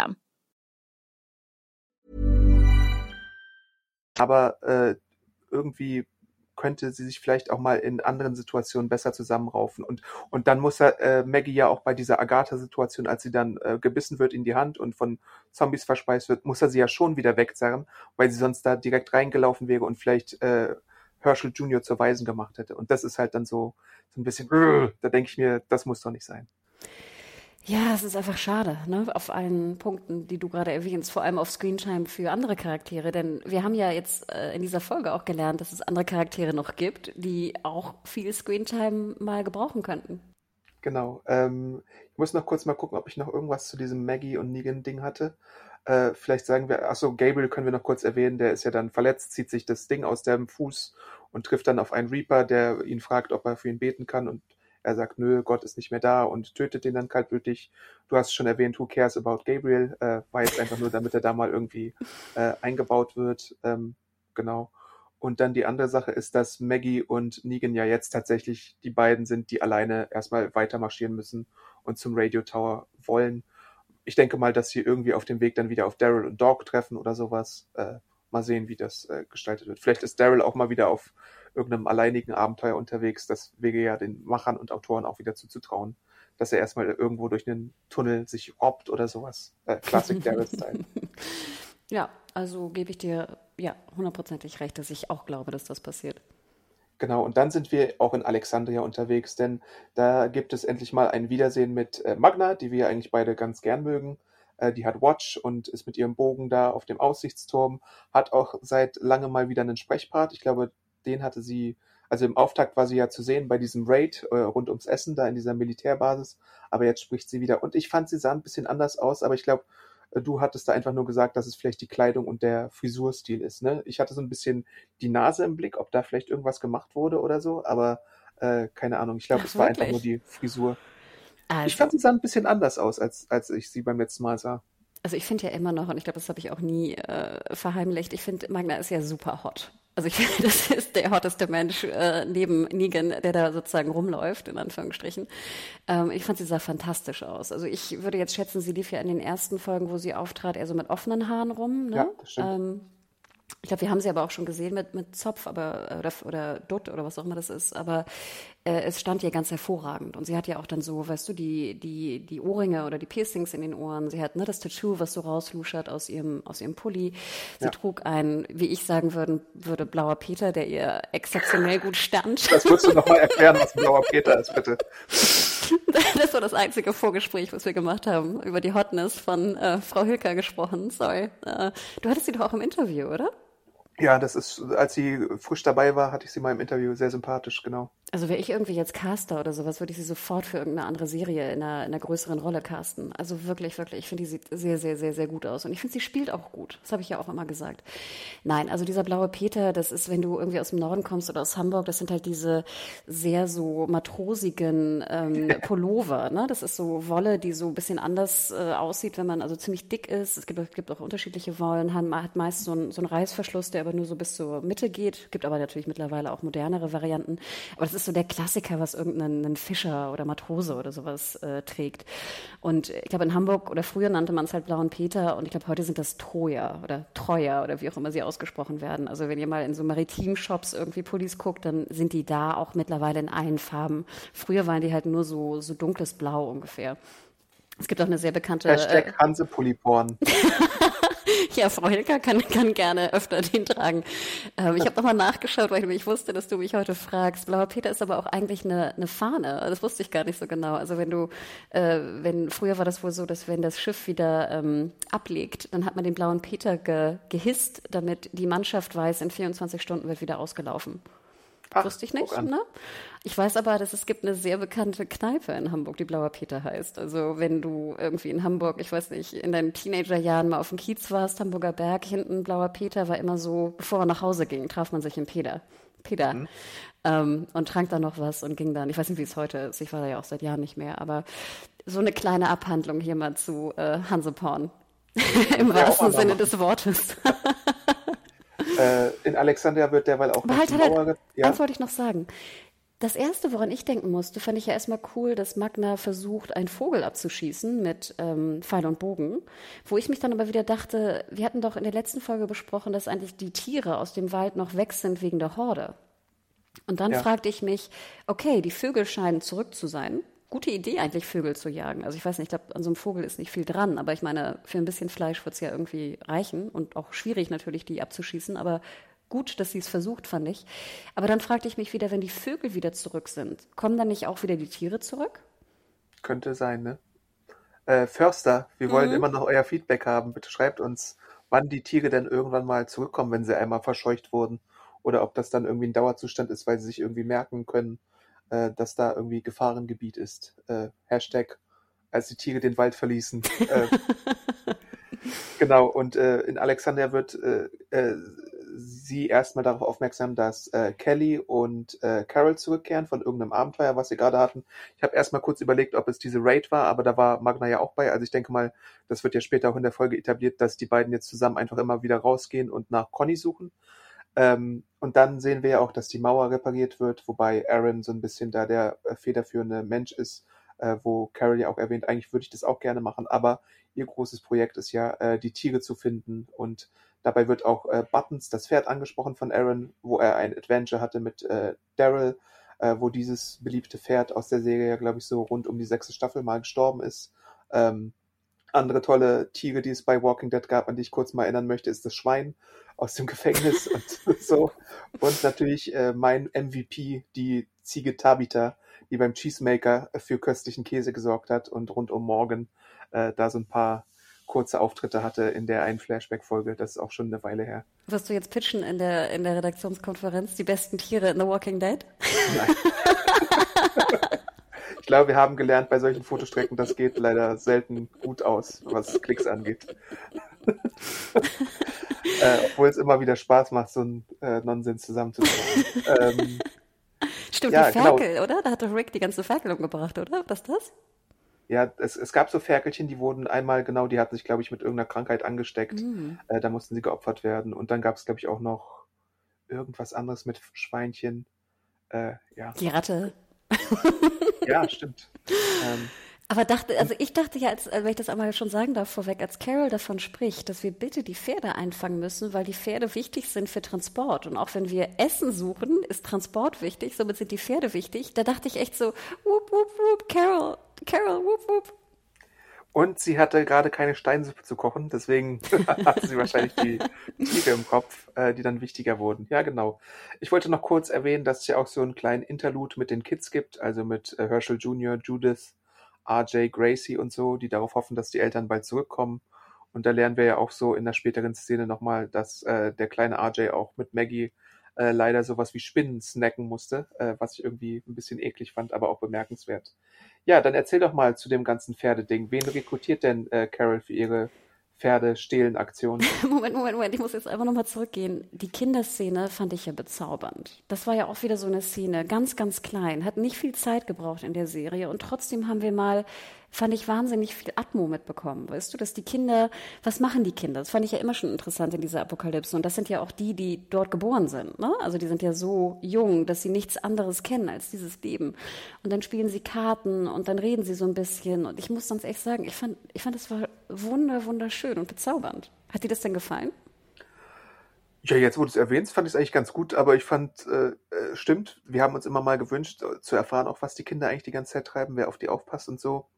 [SPEAKER 2] Aber äh, irgendwie könnte sie sich vielleicht auch mal in anderen Situationen besser zusammenraufen. Und, und dann muss er äh, Maggie ja auch bei dieser Agatha-Situation, als sie dann äh, gebissen wird in die Hand und von Zombies verspeist wird, muss er sie ja schon wieder wegzerren, weil sie sonst da direkt reingelaufen wäre und vielleicht äh, Herschel Jr. zur Weisen gemacht hätte. Und das ist halt dann so, so ein bisschen, da denke ich mir, das muss doch nicht sein.
[SPEAKER 3] Ja, es ist einfach schade, ne? auf allen Punkten, die du gerade erwähnst, vor allem auf Screentime für andere Charaktere. Denn wir haben ja jetzt äh, in dieser Folge auch gelernt, dass es andere Charaktere noch gibt, die auch viel Screentime mal gebrauchen könnten.
[SPEAKER 2] Genau. Ähm, ich muss noch kurz mal gucken, ob ich noch irgendwas zu diesem Maggie und Negan-Ding hatte. Äh, vielleicht sagen wir, achso, Gabriel können wir noch kurz erwähnen, der ist ja dann verletzt, zieht sich das Ding aus dem Fuß und trifft dann auf einen Reaper, der ihn fragt, ob er für ihn beten kann und er sagt, nö, Gott ist nicht mehr da und tötet den dann kaltblütig. Du hast schon erwähnt, who cares about Gabriel? Äh, war jetzt einfach nur, damit er da mal irgendwie äh, eingebaut wird. Ähm, genau. Und dann die andere Sache ist, dass Maggie und Negan ja jetzt tatsächlich die beiden sind, die alleine erstmal weiter marschieren müssen und zum Radio Tower wollen. Ich denke mal, dass sie irgendwie auf dem Weg dann wieder auf Daryl und Dog treffen oder sowas. Äh, mal sehen, wie das äh, gestaltet wird. Vielleicht ist Daryl auch mal wieder auf irgendeinem alleinigen Abenteuer unterwegs. Das wäre ja den Machern und Autoren auch wieder zuzutrauen, dass er erstmal irgendwo durch einen Tunnel sich robbt oder sowas. Äh, Classic Daryl-Style.
[SPEAKER 3] Ja, also gebe ich dir ja hundertprozentig recht, dass ich auch glaube, dass das passiert.
[SPEAKER 2] Genau, und dann sind wir auch in Alexandria unterwegs, denn da gibt es endlich mal ein Wiedersehen mit äh, Magna, die wir eigentlich beide ganz gern mögen. Äh, die hat Watch und ist mit ihrem Bogen da auf dem Aussichtsturm, hat auch seit langem mal wieder einen Sprechpart. Ich glaube, den hatte sie, also im Auftakt war sie ja zu sehen bei diesem Raid äh, rund ums Essen da in dieser Militärbasis, aber jetzt spricht sie wieder. Und ich fand, sie sah ein bisschen anders aus, aber ich glaube, äh, du hattest da einfach nur gesagt, dass es vielleicht die Kleidung und der Frisurstil ist. Ne? Ich hatte so ein bisschen die Nase im Blick, ob da vielleicht irgendwas gemacht wurde oder so, aber äh, keine Ahnung. Ich glaube, es war einfach nur die Frisur. Also, ich fand, sie sah ein bisschen anders aus, als, als ich sie beim letzten Mal sah.
[SPEAKER 3] Also ich finde ja immer noch, und ich glaube, das habe ich auch nie äh, verheimlicht, ich finde, Magna ist ja super hot. Also ich finde, das ist der hotteste Mensch äh, neben Negan, der da sozusagen rumläuft, in Anführungsstrichen. Ähm, ich fand, sie sah fantastisch aus. Also ich würde jetzt schätzen, sie lief ja in den ersten Folgen, wo sie auftrat, eher so mit offenen Haaren rum. Ne?
[SPEAKER 2] Ja, das stimmt.
[SPEAKER 3] Ähm, ich glaube, wir haben sie aber auch schon gesehen mit, mit Zopf aber, oder, oder Dutt oder was auch immer das ist. Aber äh, es stand ihr ganz hervorragend. Und sie hat ja auch dann so, weißt du, die, die, die Ohrringe oder die Piercings in den Ohren. Sie hat ne, das Tattoo, was so rausluschert aus ihrem, aus ihrem Pulli. Sie ja. trug ein, wie ich sagen würde, würde blauer Peter, der ihr exzeptionell gut stand.
[SPEAKER 2] Das würdest du nochmal erklären, was blauer Peter ist, bitte.
[SPEAKER 3] Das war das einzige Vorgespräch, was wir gemacht haben, über die Hotness von äh, Frau Hilker gesprochen. Sorry. Äh, du hattest sie doch auch im Interview, oder?
[SPEAKER 2] Ja, das ist, als sie frisch dabei war, hatte ich sie mal im Interview sehr sympathisch, genau.
[SPEAKER 3] Also wäre ich irgendwie jetzt Caster oder sowas, würde ich sie sofort für irgendeine andere Serie in einer, in einer größeren Rolle casten. Also wirklich, wirklich, ich finde, die sieht sehr, sehr, sehr, sehr gut aus. Und ich finde, sie spielt auch gut. Das habe ich ja auch immer gesagt. Nein, also dieser blaue Peter, das ist, wenn du irgendwie aus dem Norden kommst oder aus Hamburg, das sind halt diese sehr so matrosigen ähm, Pullover. Ne? Das ist so Wolle, die so ein bisschen anders äh, aussieht, wenn man also ziemlich dick ist. Es gibt, gibt auch unterschiedliche Wollen, hat, hat meist so einen, so einen Reißverschluss, der aber nur so bis zur Mitte geht. Gibt aber natürlich mittlerweile auch modernere Varianten. Aber das ist so der Klassiker, was irgendein Fischer oder Matrose oder sowas äh, trägt. Und ich glaube, in Hamburg oder früher nannte man es halt Blauen Peter und ich glaube, heute sind das Troja oder Treuer oder wie auch immer sie ausgesprochen werden. Also wenn ihr mal in so Maritim-Shops irgendwie Pullis guckt, dann sind die da auch mittlerweile in allen Farben. Früher waren die halt nur so, so dunkles Blau ungefähr. Es gibt auch eine sehr bekannte.
[SPEAKER 2] Hashtag äh, Hanse Polyporn.
[SPEAKER 3] ja, Frau Hilker kann, kann gerne öfter den tragen. Ähm, ich habe nochmal nachgeschaut, weil ich wusste, dass du mich heute fragst. Blauer Peter ist aber auch eigentlich eine, eine Fahne. Das wusste ich gar nicht so genau. Also wenn du, äh, wenn früher war das wohl so, dass wenn das Schiff wieder ähm, ablegt, dann hat man den blauen Peter ge, gehisst, damit die Mannschaft weiß, in 24 Stunden wird wieder ausgelaufen. Ach, Wusste ich nicht, ne? Ich weiß aber, dass es gibt eine sehr bekannte Kneipe in Hamburg, die Blauer Peter heißt. Also wenn du irgendwie in Hamburg, ich weiß nicht, in deinen Teenagerjahren mal auf dem Kiez warst, Hamburger Berg, hinten Blauer Peter war immer so, bevor man nach Hause ging, traf man sich in Peter. Peter. Mhm. Ähm, und trank da noch was und ging dann, ich weiß nicht, wie es heute ist, ich war da ja auch seit Jahren nicht mehr, aber so eine kleine Abhandlung hier mal zu äh, Hanseporn. Im wahrsten Sinne des Wortes.
[SPEAKER 2] Äh, in Alexandria wird derweil auch
[SPEAKER 3] Aber halt, halt, halt, ja? eins wollte ich noch sagen. Das erste, woran ich denken musste, fand ich ja erstmal cool, dass Magna versucht, einen Vogel abzuschießen mit ähm, Pfeil und Bogen. Wo ich mich dann aber wieder dachte, wir hatten doch in der letzten Folge besprochen, dass eigentlich die Tiere aus dem Wald noch weg sind wegen der Horde. Und dann ja. fragte ich mich, okay, die Vögel scheinen zurück zu sein gute Idee eigentlich, Vögel zu jagen. Also ich weiß nicht, ich glaube, an so einem Vogel ist nicht viel dran, aber ich meine, für ein bisschen Fleisch wird es ja irgendwie reichen und auch schwierig natürlich, die abzuschießen, aber gut, dass sie es versucht, fand ich. Aber dann fragte ich mich wieder, wenn die Vögel wieder zurück sind, kommen dann nicht auch wieder die Tiere zurück?
[SPEAKER 2] Könnte sein, ne? Äh, Förster, wir mhm. wollen immer noch euer Feedback haben. Bitte schreibt uns, wann die Tiere denn irgendwann mal zurückkommen, wenn sie einmal verscheucht wurden. Oder ob das dann irgendwie ein Dauerzustand ist, weil sie sich irgendwie merken können, äh, dass da irgendwie Gefahrengebiet ist. Äh, Hashtag, als die Tiere den Wald verließen. äh, genau, und äh, in Alexandria wird äh, äh, sie erstmal darauf aufmerksam, dass äh, Kelly und äh, Carol zurückkehren von irgendeinem Abenteuer, was sie gerade hatten. Ich habe erstmal kurz überlegt, ob es diese Raid war, aber da war Magna ja auch bei. Also ich denke mal, das wird ja später auch in der Folge etabliert, dass die beiden jetzt zusammen einfach immer wieder rausgehen und nach Conny suchen. Ähm, und dann sehen wir ja auch, dass die Mauer repariert wird, wobei Aaron so ein bisschen da der äh, federführende Mensch ist, äh, wo Carol ja auch erwähnt, eigentlich würde ich das auch gerne machen, aber ihr großes Projekt ist ja, äh, die Tiere zu finden und Dabei wird auch äh, Buttons, das Pferd, angesprochen von Aaron, wo er ein Adventure hatte mit äh, Daryl, äh, wo dieses beliebte Pferd aus der Serie ja, glaube ich, so rund um die sechste Staffel mal gestorben ist. Ähm, andere tolle Tiere, die es bei Walking Dead gab, an die ich kurz mal erinnern möchte, ist das Schwein aus dem Gefängnis und so. Und natürlich äh, mein MVP, die Ziege Tabitha, die beim Cheesemaker für köstlichen Käse gesorgt hat und rund um Morgan äh, da so ein paar kurze Auftritte hatte in der einen Flashback-Folge. Das ist auch schon eine Weile her.
[SPEAKER 3] Wirst du jetzt pitchen in der, in der Redaktionskonferenz die besten Tiere in The Walking Dead? Nein.
[SPEAKER 2] ich glaube, wir haben gelernt, bei solchen Fotostrecken, das geht leider selten gut aus, was Klicks angeht. äh, obwohl es immer wieder Spaß macht, so einen äh, Nonsens zusammenzubauen. ähm,
[SPEAKER 3] Stimmt, ja, die genau. Ferkel, genau. oder? Da hat doch Rick die ganze Ferkel umgebracht, oder? Was ist das?
[SPEAKER 2] Ja, es, es gab so Ferkelchen, die wurden einmal, genau, die hatten sich, glaube ich, mit irgendeiner Krankheit angesteckt. Mhm. Äh, da mussten sie geopfert werden. Und dann gab es, glaube ich, auch noch irgendwas anderes mit Schweinchen. Äh, ja.
[SPEAKER 3] Die Ratte.
[SPEAKER 2] ja, stimmt. Ähm,
[SPEAKER 3] aber dachte, also ich dachte ja, als, wenn ich das einmal schon sagen darf vorweg, als Carol davon spricht, dass wir bitte die Pferde einfangen müssen, weil die Pferde wichtig sind für Transport. Und auch wenn wir Essen suchen, ist Transport wichtig, somit sind die Pferde wichtig. Da dachte ich echt so, whoop, whoop, whoop, Carol, Carol, whoop, whoop.
[SPEAKER 2] Und sie hatte gerade keine Steinsuppe zu kochen, deswegen hatte sie wahrscheinlich die Tiere im Kopf, äh, die dann wichtiger wurden. Ja, genau. Ich wollte noch kurz erwähnen, dass es ja auch so einen kleinen Interlude mit den Kids gibt, also mit äh, Herschel Jr., Judith, RJ, Gracie und so, die darauf hoffen, dass die Eltern bald zurückkommen. Und da lernen wir ja auch so in der späteren Szene nochmal, dass äh, der kleine RJ auch mit Maggie äh, leider sowas wie Spinnen snacken musste, äh, was ich irgendwie ein bisschen eklig fand, aber auch bemerkenswert. Ja, dann erzähl doch mal zu dem ganzen Pferdeding. Wen rekrutiert denn äh, Carol für ihre Pferdestehlen-Aktion.
[SPEAKER 3] Moment, Moment, Moment, ich muss jetzt einfach nochmal zurückgehen. Die Kinderszene fand ich ja bezaubernd. Das war ja auch wieder so eine Szene, ganz, ganz klein, hat nicht viel Zeit gebraucht in der Serie und trotzdem haben wir mal fand ich wahnsinnig viel Atmo mitbekommen. Weißt du, dass die Kinder, was machen die Kinder? Das fand ich ja immer schon interessant in dieser Apokalypse. Und das sind ja auch die, die dort geboren sind. Ne? Also die sind ja so jung, dass sie nichts anderes kennen als dieses Leben. Und dann spielen sie Karten und dann reden sie so ein bisschen. Und ich muss sonst echt sagen, ich fand, ich fand, das war wunder, wunderschön und bezaubernd. Hat dir das denn gefallen?
[SPEAKER 2] Ja, jetzt wo du es erwähnst, fand ich es eigentlich ganz gut, aber ich fand, äh, äh, stimmt, wir haben uns immer mal gewünscht, äh, zu erfahren, auch was die Kinder eigentlich die ganze Zeit treiben, wer auf die aufpasst und so.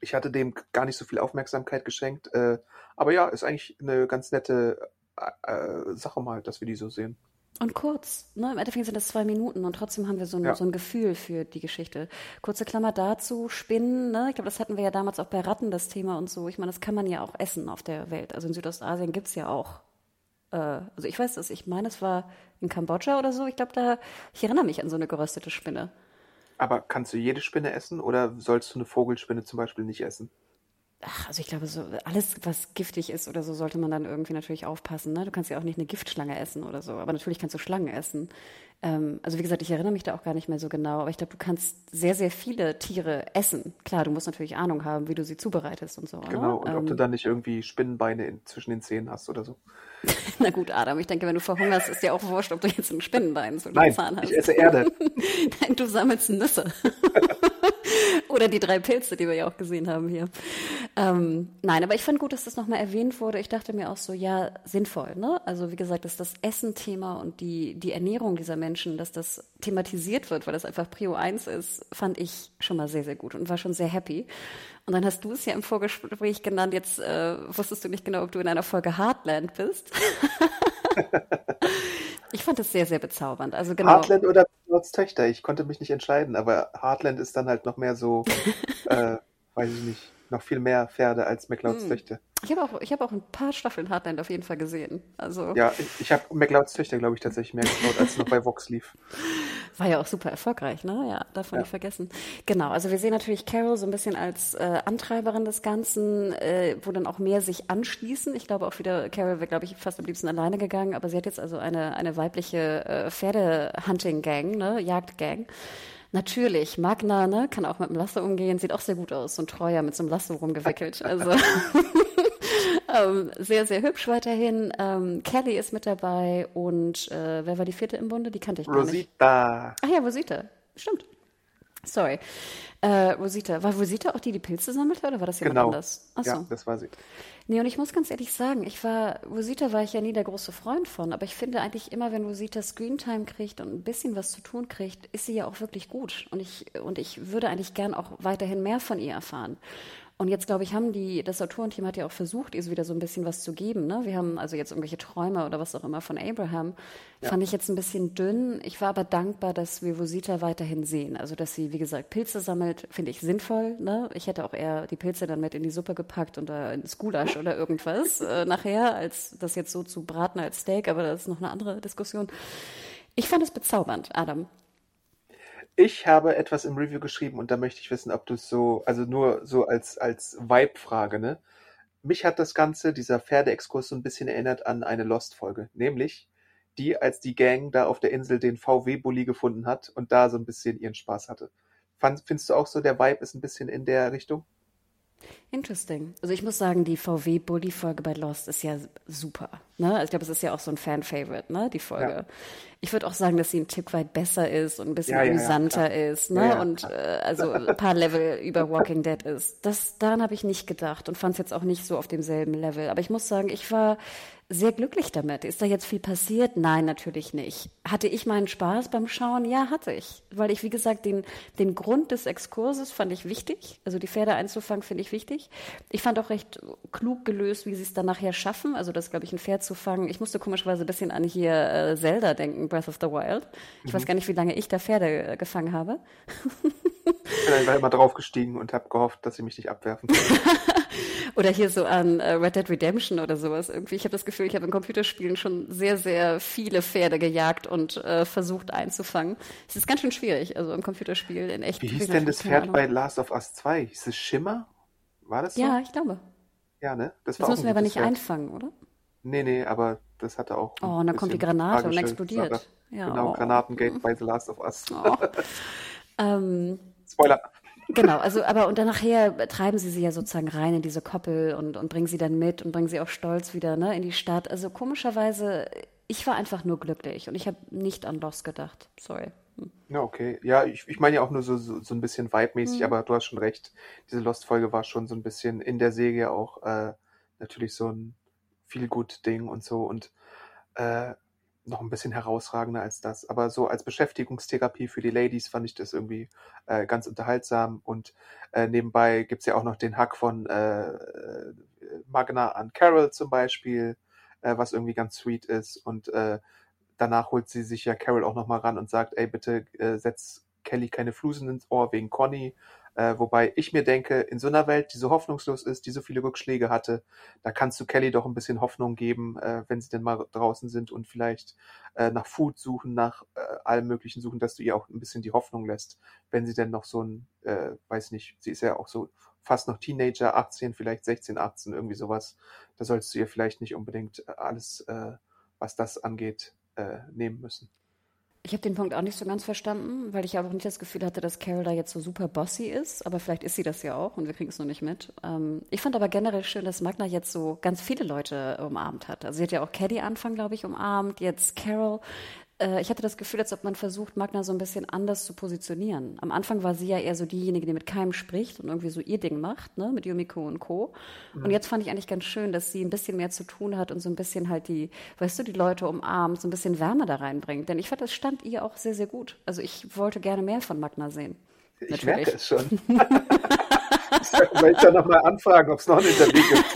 [SPEAKER 2] Ich hatte dem gar nicht so viel Aufmerksamkeit geschenkt. Äh, aber ja, ist eigentlich eine ganz nette äh, äh, Sache mal, dass wir die so sehen.
[SPEAKER 3] Und kurz, ne? im Endeffekt sind das zwei Minuten und trotzdem haben wir so ein, ja. so ein Gefühl für die Geschichte. Kurze Klammer dazu, Spinnen, ne? ich glaube, das hatten wir ja damals auch bei Ratten, das Thema und so. Ich meine, das kann man ja auch essen auf der Welt. Also in Südostasien gibt es ja auch, äh, also ich weiß das, ich meine, es war in Kambodscha oder so, ich glaube, da, ich erinnere mich an so eine geröstete Spinne.
[SPEAKER 2] Aber kannst du jede Spinne essen oder sollst du eine Vogelspinne zum Beispiel nicht essen?
[SPEAKER 3] Ach, also ich glaube, so alles, was giftig ist oder so, sollte man dann irgendwie natürlich aufpassen. Ne? Du kannst ja auch nicht eine Giftschlange essen oder so, aber natürlich kannst du Schlangen essen. Ähm, also wie gesagt, ich erinnere mich da auch gar nicht mehr so genau, aber ich glaube, du kannst sehr, sehr viele Tiere essen. Klar, du musst natürlich Ahnung haben, wie du sie zubereitest und so.
[SPEAKER 2] Genau, ne? und ähm, ob du ähm, dann nicht irgendwie Spinnenbeine in, zwischen den Zähnen hast oder so.
[SPEAKER 3] Na gut, Adam, ich denke, wenn du verhungerst, ist dir auch wurscht, ob du jetzt ein Spinnenbein zu Nein, Zahn hast.
[SPEAKER 2] ich esse Erde.
[SPEAKER 3] Nein, du sammelst Nüsse. Oder die drei Pilze, die wir ja auch gesehen haben hier. Ähm, nein, aber ich fand gut, dass das nochmal erwähnt wurde. Ich dachte mir auch so, ja, sinnvoll. Ne? Also wie gesagt, dass das Essen-Thema und die, die Ernährung dieser Menschen, dass das thematisiert wird, weil das einfach Prio 1 ist, fand ich schon mal sehr, sehr gut und war schon sehr happy. Und dann hast du es ja im Vorgespräch genannt, jetzt äh, wusstest du nicht genau, ob du in einer Folge Heartland bist. ich fand es sehr, sehr bezaubernd. Also genau.
[SPEAKER 2] Heartland oder Lords Töchter, ich konnte mich nicht entscheiden, aber Heartland ist dann halt noch mehr so, äh, weiß ich nicht, noch viel mehr Pferde als McLeods hm. Töchter.
[SPEAKER 3] Ich habe auch, hab auch ein paar Staffeln Heartland auf jeden Fall gesehen. Also
[SPEAKER 2] ja, ich, ich habe McLeods Töchter, glaube ich, tatsächlich mehr geschaut, als noch bei Vox lief.
[SPEAKER 3] War ja auch super erfolgreich, ne? Ja, darf man ja. nicht vergessen. Genau, also wir sehen natürlich Carol so ein bisschen als äh, Antreiberin des Ganzen, äh, wo dann auch mehr sich anschließen. Ich glaube auch wieder, Carol wäre, glaube ich, fast am liebsten alleine gegangen, aber sie hat jetzt also eine, eine weibliche äh, Pferdehunting-Gang, ne? Jagd-Gang. Natürlich, Magna ne, kann auch mit dem Lasso umgehen, sieht auch sehr gut aus, so ein Treuer mit so einem Lasso rumgewickelt. Also ähm, sehr, sehr hübsch weiterhin. Ähm, Kelly ist mit dabei und äh, wer war die vierte im Bunde? Die kannte ich
[SPEAKER 2] Rosita.
[SPEAKER 3] gar
[SPEAKER 2] nicht. Rosita.
[SPEAKER 3] Ach ja, Rosita. Stimmt. Sorry. Äh, Rosita. War Rosita auch die, die Pilze sammelte oder war das jemand
[SPEAKER 2] genau.
[SPEAKER 3] anders?
[SPEAKER 2] Achso. Ja, das war sie.
[SPEAKER 3] Nee, und ich muss ganz ehrlich sagen, ich war, Rosita war ich ja nie der große Freund von, aber ich finde eigentlich immer, wenn Rosita Screentime kriegt und ein bisschen was zu tun kriegt, ist sie ja auch wirklich gut. Und ich, und ich würde eigentlich gern auch weiterhin mehr von ihr erfahren. Und jetzt, glaube ich, haben die, das Autorenteam hat ja auch versucht, ihr so wieder so ein bisschen was zu geben. Ne? Wir haben also jetzt irgendwelche Träume oder was auch immer von Abraham. Ja. Fand ich jetzt ein bisschen dünn. Ich war aber dankbar, dass wir Rosita weiterhin sehen. Also, dass sie, wie gesagt, Pilze sammelt, finde ich sinnvoll. Ne? Ich hätte auch eher die Pilze dann mit in die Suppe gepackt und da ins Gulasch oder irgendwas äh, nachher, als das jetzt so zu braten als Steak, aber das ist noch eine andere Diskussion. Ich fand es bezaubernd, Adam.
[SPEAKER 2] Ich habe etwas im Review geschrieben und da möchte ich wissen, ob du es so, also nur so als, als Vibe-Frage, ne? Mich hat das Ganze, dieser Pferdeexkurs, so ein bisschen erinnert an eine Lost-Folge. Nämlich die, als die Gang da auf der Insel den VW-Bully gefunden hat und da so ein bisschen ihren Spaß hatte. Fand, findest du auch so, der Vibe ist ein bisschen in der Richtung?
[SPEAKER 3] Interesting. Also ich muss sagen, die VW-Bully-Folge bei Lost ist ja super. Ne? Also ich glaube, es ist ja auch so ein Fan-Favorite, ne? die Folge. Ja. Ich würde auch sagen, dass sie ein Tick weit besser ist und ein bisschen ja, amüsanter ja, ist ne? und äh, also ein paar Level über Walking Dead ist. Das, daran habe ich nicht gedacht und fand es jetzt auch nicht so auf demselben Level. Aber ich muss sagen, ich war sehr glücklich damit. Ist da jetzt viel passiert? Nein, natürlich nicht. Hatte ich meinen Spaß beim Schauen? Ja, hatte ich. Weil ich, wie gesagt, den, den Grund des Exkurses fand ich wichtig. Also die Pferde einzufangen, finde ich wichtig. Ich fand auch recht klug gelöst, wie sie es dann nachher schaffen. Also das, glaube ich, ein Pferd zu fangen. Ich musste komischerweise ein bisschen an hier äh, Zelda denken, Breath of the Wild. Ich mhm. weiß gar nicht, wie lange ich da Pferde äh, gefangen habe.
[SPEAKER 2] Ich bin einfach immer draufgestiegen und habe gehofft, dass sie mich nicht abwerfen.
[SPEAKER 3] oder hier so an äh, Red Dead Redemption oder sowas. Irgendwie, ich habe das Gefühl, ich habe in Computerspielen schon sehr, sehr viele Pferde gejagt und äh, versucht einzufangen. Es ist ganz schön schwierig, also im Computerspiel in echt.
[SPEAKER 2] Wie hieß denn das Pferd bei Last of Us 2? Hieß es Schimmer? War das so?
[SPEAKER 3] Ja, ich glaube.
[SPEAKER 2] Ja, ne?
[SPEAKER 3] Das, das müssen wir aber nicht Pferd. einfangen, oder?
[SPEAKER 2] Nee, nee, aber das hatte auch.
[SPEAKER 3] Oh, und dann kommt die Granate und explodiert.
[SPEAKER 2] Ja, genau, oh. Granatengate bei The Last of Us. Oh.
[SPEAKER 3] ähm,
[SPEAKER 2] Spoiler.
[SPEAKER 3] Genau, also aber und dann nachher treiben sie sie ja sozusagen rein in diese Koppel und, und bringen sie dann mit und bringen sie auch stolz wieder ne, in die Stadt. Also komischerweise, ich war einfach nur glücklich und ich habe nicht an Lost gedacht. Sorry.
[SPEAKER 2] Hm. Ja, okay. Ja, ich, ich meine ja auch nur so, so, so ein bisschen vibe-mäßig, hm. aber du hast schon recht. Diese Lost-Folge war schon so ein bisschen in der Serie auch äh, natürlich so ein viel gut Ding und so und äh, noch ein bisschen herausragender als das. Aber so als Beschäftigungstherapie für die Ladies fand ich das irgendwie äh, ganz unterhaltsam. Und äh, nebenbei gibt's ja auch noch den Hack von äh, Magna an Carol zum Beispiel, äh, was irgendwie ganz sweet ist. Und äh, danach holt sie sich ja Carol auch nochmal ran und sagt, ey, bitte äh, setz Kelly keine Flusen ins Ohr wegen Conny. Äh, wobei ich mir denke, in so einer Welt, die so hoffnungslos ist, die so viele Rückschläge hatte, da kannst du Kelly doch ein bisschen Hoffnung geben, äh, wenn sie denn mal draußen sind und vielleicht äh, nach Food suchen, nach äh, allem Möglichen suchen, dass du ihr auch ein bisschen die Hoffnung lässt, wenn sie denn noch so ein, äh, weiß nicht, sie ist ja auch so fast noch Teenager, 18, vielleicht 16, 18, irgendwie sowas. Da solltest du ihr vielleicht nicht unbedingt alles, äh, was das angeht, nehmen müssen.
[SPEAKER 3] Ich habe den Punkt auch nicht so ganz verstanden, weil ich auch nicht das Gefühl hatte, dass Carol da jetzt so super bossy ist. Aber vielleicht ist sie das ja auch und wir kriegen es noch nicht mit. Ähm, ich fand aber generell schön, dass Magna jetzt so ganz viele Leute umarmt hat. Also sie hat ja auch Caddy Anfang, glaube ich, umarmt, jetzt Carol äh, ich hatte das Gefühl, als ob man versucht, Magna so ein bisschen anders zu positionieren. Am Anfang war sie ja eher so diejenige, die mit keinem spricht und irgendwie so ihr Ding macht, ne, mit Yumiko und Co. Mhm. Und jetzt fand ich eigentlich ganz schön, dass sie ein bisschen mehr zu tun hat und so ein bisschen halt die, weißt du, die Leute umarmt, so ein bisschen Wärme da reinbringt. Denn ich fand, das stand ihr auch sehr, sehr gut. Also ich wollte gerne mehr von Magna sehen.
[SPEAKER 2] Ich Natürlich. merke es schon. ich werde ja nochmal anfragen, ob es noch ein Interview gibt.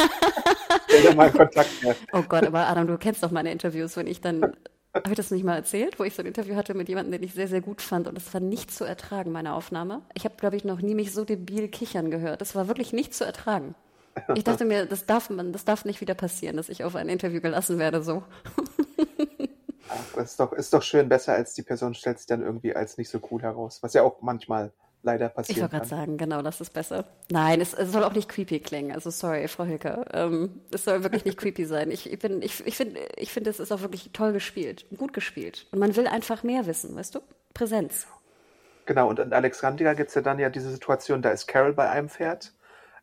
[SPEAKER 2] Ich werde mal Kontakt mehr.
[SPEAKER 3] Oh Gott, aber Adam, du kennst doch meine Interviews, wenn ich dann habe ich das nicht mal erzählt, wo ich so ein Interview hatte mit jemandem, den ich sehr, sehr gut fand und es war nicht zu ertragen, meine Aufnahme. Ich habe, glaube ich, noch nie mich so debil kichern gehört. Das war wirklich nicht zu ertragen. Ich dachte mir, das darf man, das darf nicht wieder passieren, dass ich auf ein Interview gelassen werde, so.
[SPEAKER 2] Ach ist doch, ist doch schön besser, als die Person stellt sich dann irgendwie als nicht so cool heraus, was ja auch manchmal leider passieren
[SPEAKER 3] Ich wollte gerade sagen, genau, das ist besser. Nein, es, es, soll auch nicht creepy klingen. Also sorry, Frau Hilker. Ähm, es soll wirklich nicht creepy sein. Ich, ich, bin, ich, ich finde, ich finde, es ist auch wirklich toll gespielt, gut gespielt. Und man will einfach mehr wissen, weißt du? Präsenz.
[SPEAKER 2] Genau, und in Alexandria gibt es ja dann ja diese Situation, da ist Carol bei einem Pferd.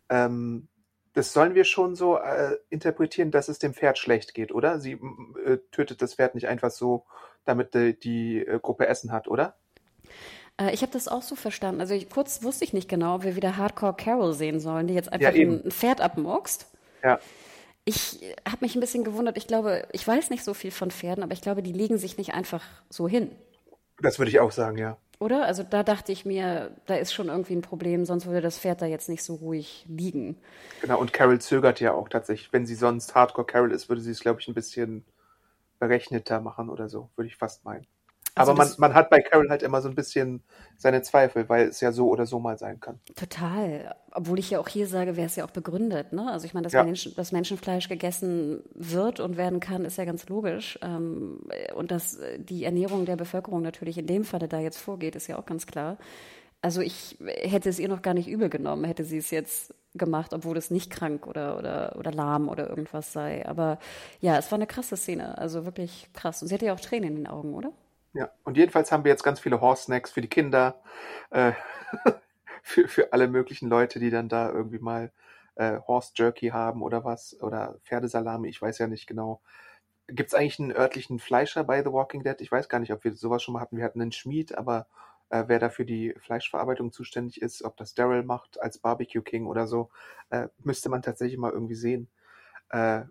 [SPEAKER 2] Ähm, das sollen wir schon so äh, interpretieren, dass es dem Pferd schlecht geht, oder? Sie äh, tötet das Pferd nicht einfach so, damit die, die äh, Gruppe Essen hat, oder?
[SPEAKER 3] Äh, ich habe das auch so verstanden. Also ich, kurz wusste ich nicht genau, ob wir wieder Hardcore Carol sehen sollen, die jetzt einfach ja, ein, Pferd abmurkst.
[SPEAKER 2] Ja.
[SPEAKER 3] Ich habe mich ein bisschen gewundert. Ich glaube, ich weiß nicht so viel von Pferden, aber ich glaube, die legen sich nicht einfach so hin.
[SPEAKER 2] Das würde ich auch sagen, ja.
[SPEAKER 3] Oder? Also da dachte ich mir, da ist schon irgendwie ein Problem, sonst würde das Pferd da jetzt nicht so ruhig liegen.
[SPEAKER 2] Genau, und Carol zögert ja auch tatsächlich. Wenn sie sonst Hardcore Carol ist, würde sie es, glaube ich, ein bisschen berechneter machen oder so, würde ich fast meinen. Also Aber man, man hat bei Carol halt immer so ein bisschen seine Zweifel, weil es ja so oder so mal sein kann.
[SPEAKER 3] Total. Obwohl ich ja auch hier sage, wäre es ja auch begründet. Ne? Also ich meine, dass, ja. Menschen, dass Menschenfleisch gegessen wird und werden kann, ist ja ganz logisch. Ähm, und dass die Ernährung der Bevölkerung natürlich in dem Falle da jetzt vorgeht, ist ja auch ganz klar. Also ich hätte es ihr noch gar nicht übel genommen, hätte sie es jetzt gemacht, obwohl es nicht krank oder, oder, oder lahm oder irgendwas sei. Aber ja, es war eine krasse Szene, also wirklich krass. Und sie hatte ja auch Tränen in den Augen, oder?
[SPEAKER 2] Ja, und jedenfalls haben wir jetzt ganz viele Horse-Snacks für die Kinder, äh, für, für alle möglichen Leute, die dann da irgendwie mal äh, Horse-Jerky haben oder was, oder Pferdesalami, ich weiß ja nicht genau. Gibt es eigentlich einen örtlichen Fleischer bei The Walking Dead? Ich weiß gar nicht, ob wir sowas schon mal hatten. Wir hatten einen Schmied, aber äh, wer da für die Fleischverarbeitung zuständig ist, ob das Daryl macht als Barbecue King oder so, äh, müsste man tatsächlich mal irgendwie sehen. Äh,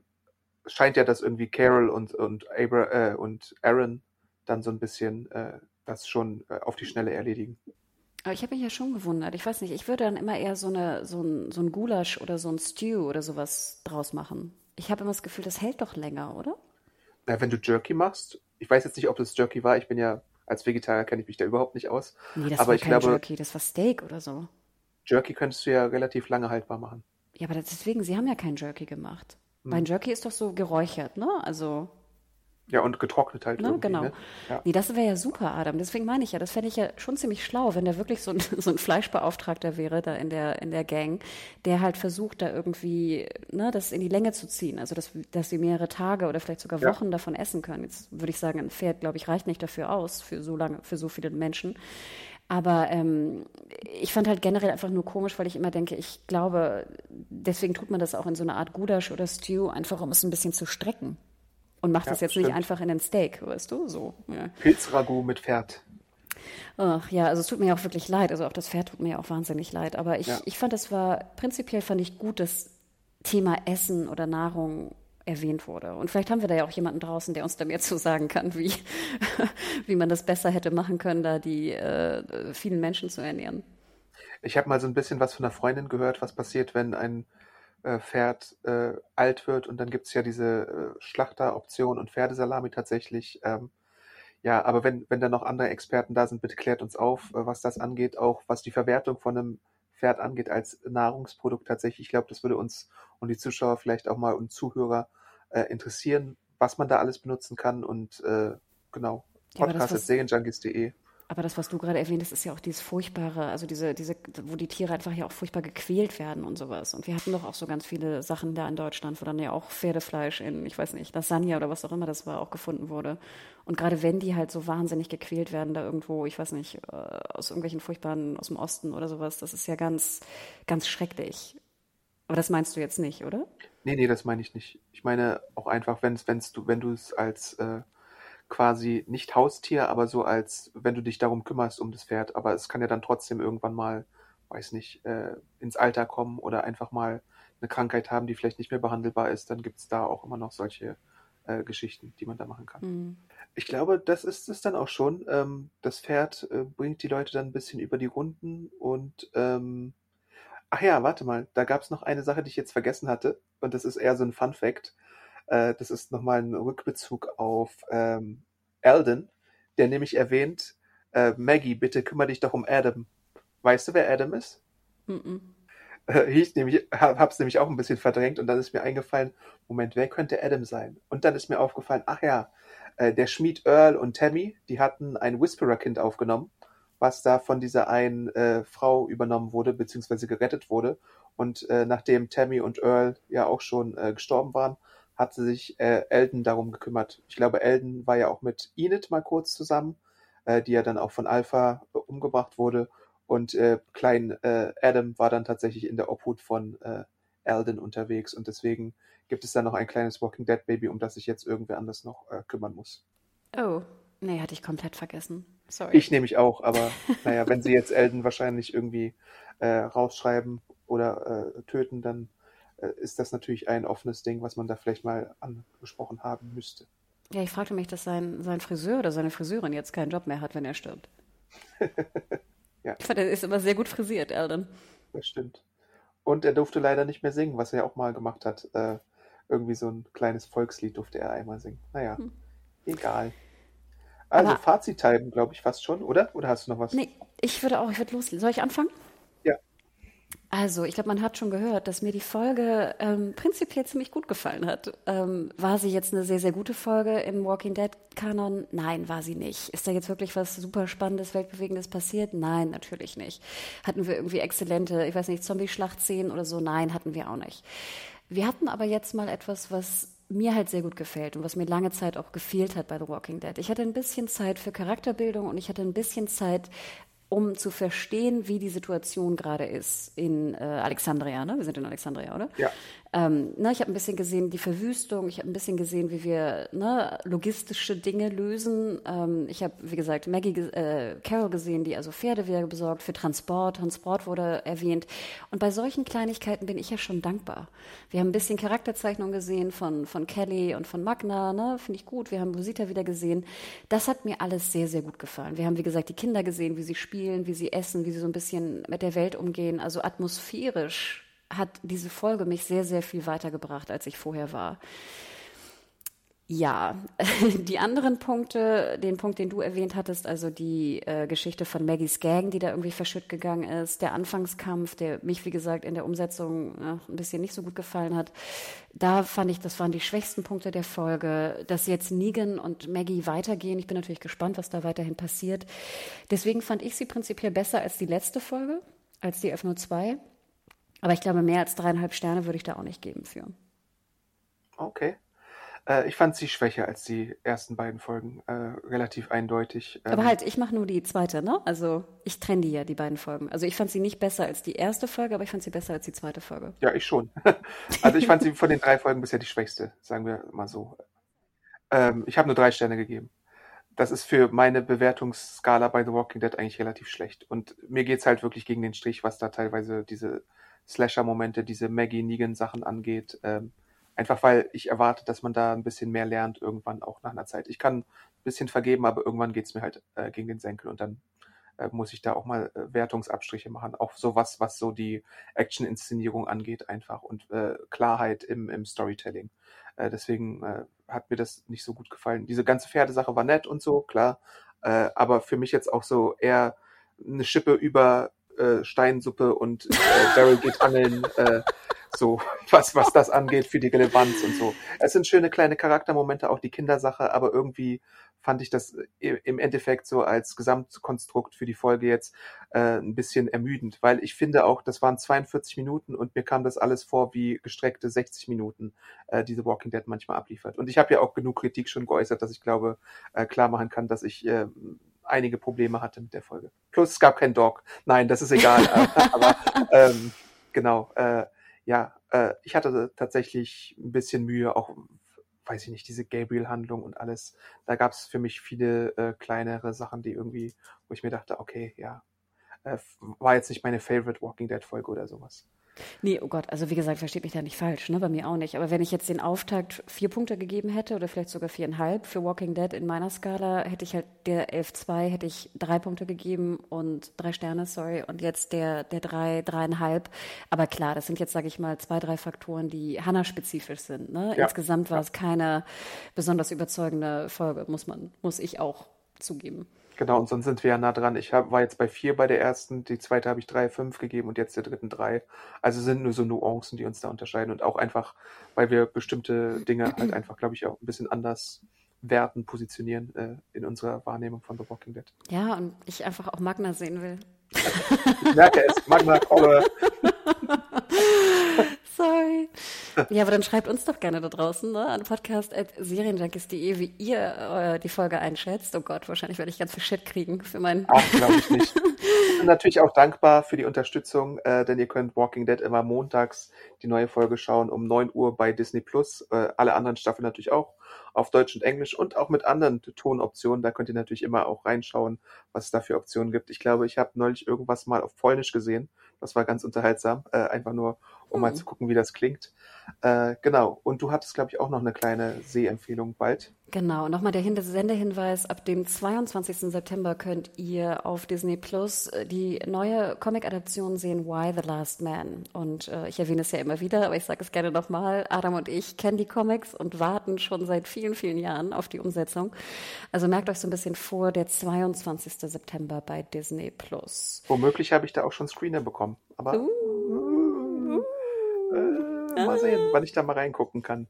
[SPEAKER 2] scheint ja, dass irgendwie Carol und, und, Abra, äh, und Aaron dann so ein bisschen äh, das schon äh, auf die Schnelle erledigen.
[SPEAKER 3] Aber ich habe mich ja schon gewundert. Ich weiß nicht, ich würde dann immer eher so, eine, so, ein, so ein Gulasch oder so ein Stew oder sowas draus machen. Ich habe immer das Gefühl, das hält doch länger, oder?
[SPEAKER 2] Na, wenn du Jerky machst, ich weiß jetzt nicht, ob das Jerky war, ich bin ja als Vegetarier kenne ich mich da überhaupt nicht aus.
[SPEAKER 3] Nee, das
[SPEAKER 2] aber
[SPEAKER 3] war
[SPEAKER 2] ich
[SPEAKER 3] kein
[SPEAKER 2] glaube,
[SPEAKER 3] Jerky, das war Steak oder so.
[SPEAKER 2] Jerky könntest du ja relativ lange haltbar machen.
[SPEAKER 3] Ja, aber deswegen, sie haben ja kein Jerky gemacht. Hm. Mein Jerky ist doch so geräuchert, ne? Also
[SPEAKER 2] ja, und getrocknet halt.
[SPEAKER 3] Ne, genau. Ne? Ja. Nee, das wäre ja super, Adam. Deswegen meine ich ja, das fände ich ja schon ziemlich schlau, wenn der wirklich so ein, so ein Fleischbeauftragter wäre da in der, in der Gang, der halt versucht, da irgendwie ne, das in die Länge zu ziehen. Also, dass, dass sie mehrere Tage oder vielleicht sogar Wochen ja. davon essen können. Jetzt würde ich sagen, ein Pferd, glaube ich, reicht nicht dafür aus, für so lange, für so viele Menschen. Aber ähm, ich fand halt generell einfach nur komisch, weil ich immer denke, ich glaube, deswegen tut man das auch in so einer Art Gulasch oder Stew, einfach um es ein bisschen zu strecken. Und macht ja, das jetzt stimmt. nicht einfach in den Steak, weißt du? So. Ja.
[SPEAKER 2] Pilzragout mit Pferd.
[SPEAKER 3] Ach ja, also es tut mir auch wirklich leid. Also auch das Pferd tut mir auch wahnsinnig leid. Aber ich, ja. ich fand, es war, prinzipiell fand ich gut, dass Thema Essen oder Nahrung erwähnt wurde. Und vielleicht haben wir da ja auch jemanden draußen, der uns da mehr zu sagen kann, wie, wie man das besser hätte machen können, da die äh, vielen Menschen zu ernähren.
[SPEAKER 2] Ich habe mal so ein bisschen was von einer Freundin gehört, was passiert, wenn ein äh, Pferd äh, alt wird und dann gibt es ja diese äh, Schlachteroption und Pferdesalami tatsächlich. Ähm, ja, aber wenn, wenn da noch andere Experten da sind, bitte klärt uns auf, äh, was das angeht, auch was die Verwertung von einem Pferd angeht als Nahrungsprodukt tatsächlich. Ich glaube, das würde uns und die Zuschauer vielleicht auch mal und Zuhörer äh, interessieren, was man da alles benutzen kann und äh, genau, podcast.serienjunkies.de.
[SPEAKER 3] Aber das, was du gerade erwähnt hast, ist ja auch dieses furchtbare, also diese, diese, wo die Tiere einfach ja auch furchtbar gequält werden und sowas. Und wir hatten doch auch so ganz viele Sachen da in Deutschland, wo dann ja auch Pferdefleisch in, ich weiß nicht, Lasagne oder was auch immer das war, auch gefunden wurde. Und gerade wenn die halt so wahnsinnig gequält werden, da irgendwo, ich weiß nicht, äh, aus irgendwelchen furchtbaren, aus dem Osten oder sowas, das ist ja ganz, ganz schrecklich. Aber das meinst du jetzt nicht, oder?
[SPEAKER 2] Nee, nee, das meine ich nicht. Ich meine auch einfach, wenn's, wenn's du, wenn du es als äh, quasi nicht Haustier, aber so als, wenn du dich darum kümmerst um das Pferd. Aber es kann ja dann trotzdem irgendwann mal, weiß nicht, äh, ins Alter kommen oder einfach mal eine Krankheit haben, die vielleicht nicht mehr behandelbar ist. Dann gibt es da auch immer noch solche äh, Geschichten, die man da machen kann. Mhm. Ich glaube, das ist es dann auch schon. Ähm, das Pferd äh, bringt die Leute dann ein bisschen über die Runden und ähm, ach ja, warte mal, da gab es noch eine Sache, die ich jetzt vergessen hatte und das ist eher so ein Fun Fact. Äh, das ist nochmal ein Rückbezug auf ähm, Alden, der nämlich erwähnt, äh, Maggie, bitte kümmere dich doch um Adam. Weißt du, wer Adam ist? Mm, -mm. Äh, ich nämlich, hab's nämlich auch ein bisschen verdrängt und dann ist mir eingefallen, Moment, wer könnte Adam sein? Und dann ist mir aufgefallen, ach ja, Äh, der Schmied Earl und Tammy, die hatten ein Whisperer-Kind aufgenommen, was da von dieser einen äh, Frau übernommen wurde, beziehungsweise gerettet wurde. Und äh, nachdem Tammy und Earl ja auch schon äh, gestorben waren, hat sich äh, Elden darum gekümmert. Ich glaube, Elden war ja auch mit Enid mal kurz zusammen, äh, die ja dann auch von Alpha äh, umgebracht wurde. Und äh, Klein äh, Adam war dann tatsächlich in der Obhut von äh, Alden unterwegs. Und deswegen gibt es da noch ein kleines Walking Dead Baby, um das sich jetzt irgendwer anders noch äh, kümmern muss.
[SPEAKER 3] Oh, nee, hatte ich komplett vergessen. Sorry.
[SPEAKER 2] Ich nehme mich auch, aber naja, wenn sie jetzt Elden wahrscheinlich irgendwie äh, rausschreiben oder äh, töten, dann ist das natürlich ein offenes Ding, was man da vielleicht mal angesprochen haben müsste.
[SPEAKER 3] Ja, ich fragte mich, dass sein, sein Friseur oder seine Friseurin jetzt keinen Job mehr hat, wenn er stirbt. ja. Ich fand, er ist immer sehr gut frisiert, Eldon.
[SPEAKER 2] Das stimmt. Und er durfte leider nicht mehr singen, was er auch mal gemacht hat. Äh, irgendwie so ein kleines Volkslied durfte er einmal singen. Naja, hm. egal. Also Aber, Fazit-Time, glaube ich, fast schon, oder? Oder hast du noch was?
[SPEAKER 3] Nee, ich würde auch, ich würde loslegen. Soll ich anfangen? Also, ich glaube, man hat schon gehört, dass mir die Folge ähm, prinzipiell ziemlich gut gefallen hat. Ähm, war sie jetzt eine sehr, sehr gute Folge im Walking Dead-Kanon? Nein, war sie nicht. Ist da jetzt wirklich was super Spannendes, Weltbewegendes passiert? Nein, natürlich nicht. Hatten wir irgendwie exzellente, ich weiß nicht, Zombie-Schlachtszenen oder so? Nein, hatten wir auch nicht. Wir hatten aber jetzt mal etwas, was mir halt sehr gut gefällt und was mir lange Zeit auch gefehlt hat bei The Walking Dead. Ich hatte ein bisschen Zeit für Charakterbildung und ich hatte ein bisschen Zeit um zu verstehen, wie die Situation gerade ist in äh, Alexandria. Ne? Wir sind in Alexandria, oder?
[SPEAKER 2] Ja.
[SPEAKER 3] Ähm, ne, ich habe ein bisschen gesehen die Verwüstung, ich habe ein bisschen gesehen, wie wir ne, logistische Dinge lösen. Ähm, ich habe, wie gesagt, Maggie, äh, Carol gesehen, die also Pferde wieder besorgt für Transport. Transport wurde erwähnt. Und bei solchen Kleinigkeiten bin ich ja schon dankbar. Wir haben ein bisschen Charakterzeichnung gesehen von, von Kelly und von Magna, ne? finde ich gut. Wir haben Rosita wieder gesehen. Das hat mir alles sehr, sehr gut gefallen. Wir haben, wie gesagt, die Kinder gesehen, wie sie spielen, wie sie essen, wie sie so ein bisschen mit der Welt umgehen. Also atmosphärisch hat diese Folge mich sehr, sehr viel weitergebracht, als ich vorher war. Ja, die anderen Punkte, den Punkt, den du erwähnt hattest, also die äh, Geschichte von Maggies Gang, die da irgendwie verschütt gegangen ist, der Anfangskampf, der mich, wie gesagt, in der Umsetzung äh, ein bisschen nicht so gut gefallen hat, da fand ich, das waren die schwächsten Punkte der Folge, dass jetzt Negan und Maggie weitergehen. Ich bin natürlich gespannt, was da weiterhin passiert. Deswegen fand ich sie prinzipiell besser als die letzte Folge, als die F02. Aber ich glaube, mehr als dreieinhalb Sterne würde ich da auch nicht geben für.
[SPEAKER 2] Okay. Äh, ich fand sie schwächer als die ersten beiden Folgen. Äh, relativ eindeutig.
[SPEAKER 3] Ähm, Aber halt, ich mache nur die zweite, ne? Also ich trenne die ja, die beiden Folgen. Also ich fand sie nicht besser als die erste Folge, aber ich fand sie besser als die zweite Folge.
[SPEAKER 2] Ja, ich schon. also ich fand sie von den drei Folgen bisher die schwächste, sagen wir mal so. Ähm, ich habe nur drei Sterne gegeben. Das ist für meine Bewertungsskala bei The Walking Dead eigentlich relativ schlecht. Und mir geht es halt wirklich gegen den Strich, was da teilweise diese Slasher-Momente, diese Maggie Negan-Sachen angeht. Ähm, einfach weil ich erwarte, dass man da ein bisschen mehr lernt, irgendwann auch nach einer Zeit. Ich kann ein bisschen vergeben, aber irgendwann geht's mir halt äh, gegen den Senkel und dann äh, muss ich da auch mal äh, Wertungsabstriche machen. Auch sowas, was so die Action-Inszenierung angeht, einfach und äh, Klarheit im, im Storytelling. Deswegen hat mir das nicht so gut gefallen. Diese ganze Pferdesache war nett und so, klar. Aber für mich jetzt auch so eher eine Schippe über äh, Steinsuppe und äh, Daryl geht angeln, äh, so was, was das angeht für die Relevanz und so. Es sind schöne kleine Charaktermomente, auch die Kindersache, aber irgendwie fand ich das im Endeffekt so als Gesamtkonstrukt für die Folge jetzt äh, ein bisschen ermüdend, weil ich finde auch, das waren 42 Minuten und mir kam das alles vor wie gestreckte 60 Minuten, äh, diese Walking Dead manchmal abliefert. Und ich habe ja auch genug Kritik schon geäußert, dass ich glaube, äh, klar machen kann, dass ich äh, einige Probleme hatte mit der Folge. Plus es gab kein Dog. Nein, das ist egal. aber ähm, genau, äh, ja, äh, ich hatte tatsächlich ein bisschen Mühe, auch weiß ich nicht, diese Gabriel-Handlung und alles. Da gab es für mich viele äh, kleinere Sachen, die irgendwie, wo ich mir dachte, okay, ja, äh, war jetzt nicht meine Favorite Walking Dead Folge oder sowas.
[SPEAKER 3] Nee, oh Gott, also wie gesagt, versteht mich da nicht falsch, ne? Bei mir auch nicht. Aber wenn ich jetzt den Auftakt vier Punkte gegeben hätte oder vielleicht sogar viereinhalb für Walking Dead in meiner Skala, hätte ich halt der 11-2 hätte ich drei Punkte gegeben und drei Sterne, sorry, und jetzt der, der drei, dreieinhalb. Aber klar, das sind jetzt, sage ich mal, zwei, drei Faktoren, die Hanna-spezifisch sind. Ne? Ja. Insgesamt war ja. es keine besonders überzeugende Folge, muss man, muss ich auch zugeben.
[SPEAKER 2] Genau, und sonst sind wir ja nah dran. Ich hab, war jetzt bei vier bei der ersten, die zweite habe ich drei, fünf gegeben und jetzt der dritten drei. Also sind nur so Nuancen, die uns da unterscheiden und auch einfach, weil wir bestimmte Dinge halt einfach, glaube ich, auch ein bisschen anders Werten positionieren äh, in unserer Wahrnehmung von The Walking Dead.
[SPEAKER 3] Ja, und ich einfach auch Magna sehen will.
[SPEAKER 2] ich merke es, Magna Kolle.
[SPEAKER 3] Sorry. Ja, aber dann schreibt uns doch gerne da draußen ne, an podcast.serienjunkies.de, wie ihr äh, die Folge einschätzt. Oh Gott, wahrscheinlich werde ich ganz viel Shit kriegen für meinen.
[SPEAKER 2] Ach, glaube ich nicht. Ich bin natürlich auch dankbar für die Unterstützung, äh, denn ihr könnt Walking Dead immer montags die neue Folge schauen um 9 Uhr bei Disney Plus. Äh, alle anderen Staffeln natürlich auch auf Deutsch und Englisch und auch mit anderen Tonoptionen. Da könnt ihr natürlich immer auch reinschauen, was es da für Optionen gibt. Ich glaube, ich habe neulich irgendwas mal auf Polnisch gesehen. Das war ganz unterhaltsam, äh, einfach nur, um hm. mal zu gucken, wie das klingt. Äh, genau. Und du hattest, glaube ich, auch noch eine kleine Sehempfehlung bald.
[SPEAKER 3] Genau, nochmal der Sendehinweis, ab dem 22. September könnt ihr auf Disney Plus äh, die neue Comic-Adaption sehen, Why the Last Man. Und äh, ich erwähne es ja immer wieder, aber ich sage es gerne nochmal, Adam und ich kennen die Comics und warten schon seit vielen, vielen Jahren auf die Umsetzung. Also merkt euch so ein bisschen vor, der 22. September bei Disney Plus.
[SPEAKER 2] Womöglich habe ich da auch schon Screener bekommen, aber uh, uh, mal sehen, wann ich da mal reingucken kann.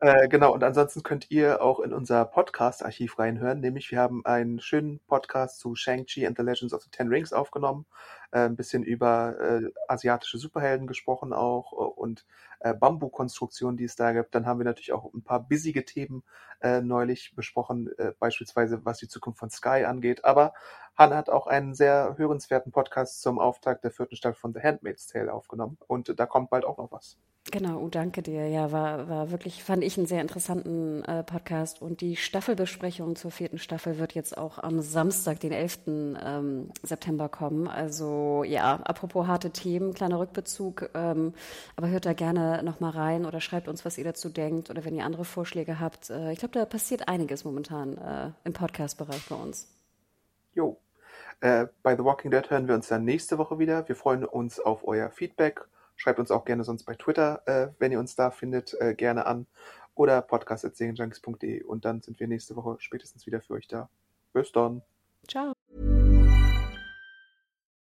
[SPEAKER 2] Äh, genau, und ansonsten könnt ihr auch in unser Podcast-Archiv reinhören, nämlich wir haben einen schönen Podcast zu Shang-Chi and the Legends of the Ten Rings aufgenommen, äh, ein bisschen über äh, asiatische Superhelden gesprochen auch äh, und äh, Bambu-Konstruktionen, die es da gibt. Dann haben wir natürlich auch ein paar bissige Themen äh, neulich besprochen, beispielsweise was die Zukunft von Sky angeht. Aber Hannah hat auch einen sehr hörenswerten Podcast zum Auftakt der vierten Staffel von The Handmaid's Tale aufgenommen und da kommt bald auch noch was.
[SPEAKER 3] Genau, oh, danke dir. Ja, war, war wirklich, fand ich einen sehr interessanten äh, Podcast. Und die Staffelbesprechung zur vierten Staffel wird jetzt auch am Samstag, den 11. Ähm, September kommen. Also ja, apropos harte Themen, kleiner Rückbezug. Ähm, aber hört da gerne nochmal rein oder schreibt uns, was ihr dazu denkt oder wenn ihr andere Vorschläge habt. Äh, ich glaube, da passiert einiges momentan äh, im Podcast-Bereich bei uns.
[SPEAKER 2] Jo. Äh, bei The Walking Dead hören wir uns dann nächste Woche wieder. Wir freuen uns auf euer Feedback Schreibt uns auch gerne sonst bei Twitter, äh, wenn ihr uns da findet, äh, gerne an. Oder podcast.serienjunkies.de. Und dann sind wir nächste Woche spätestens wieder für euch da. Bis dann.
[SPEAKER 3] Ciao.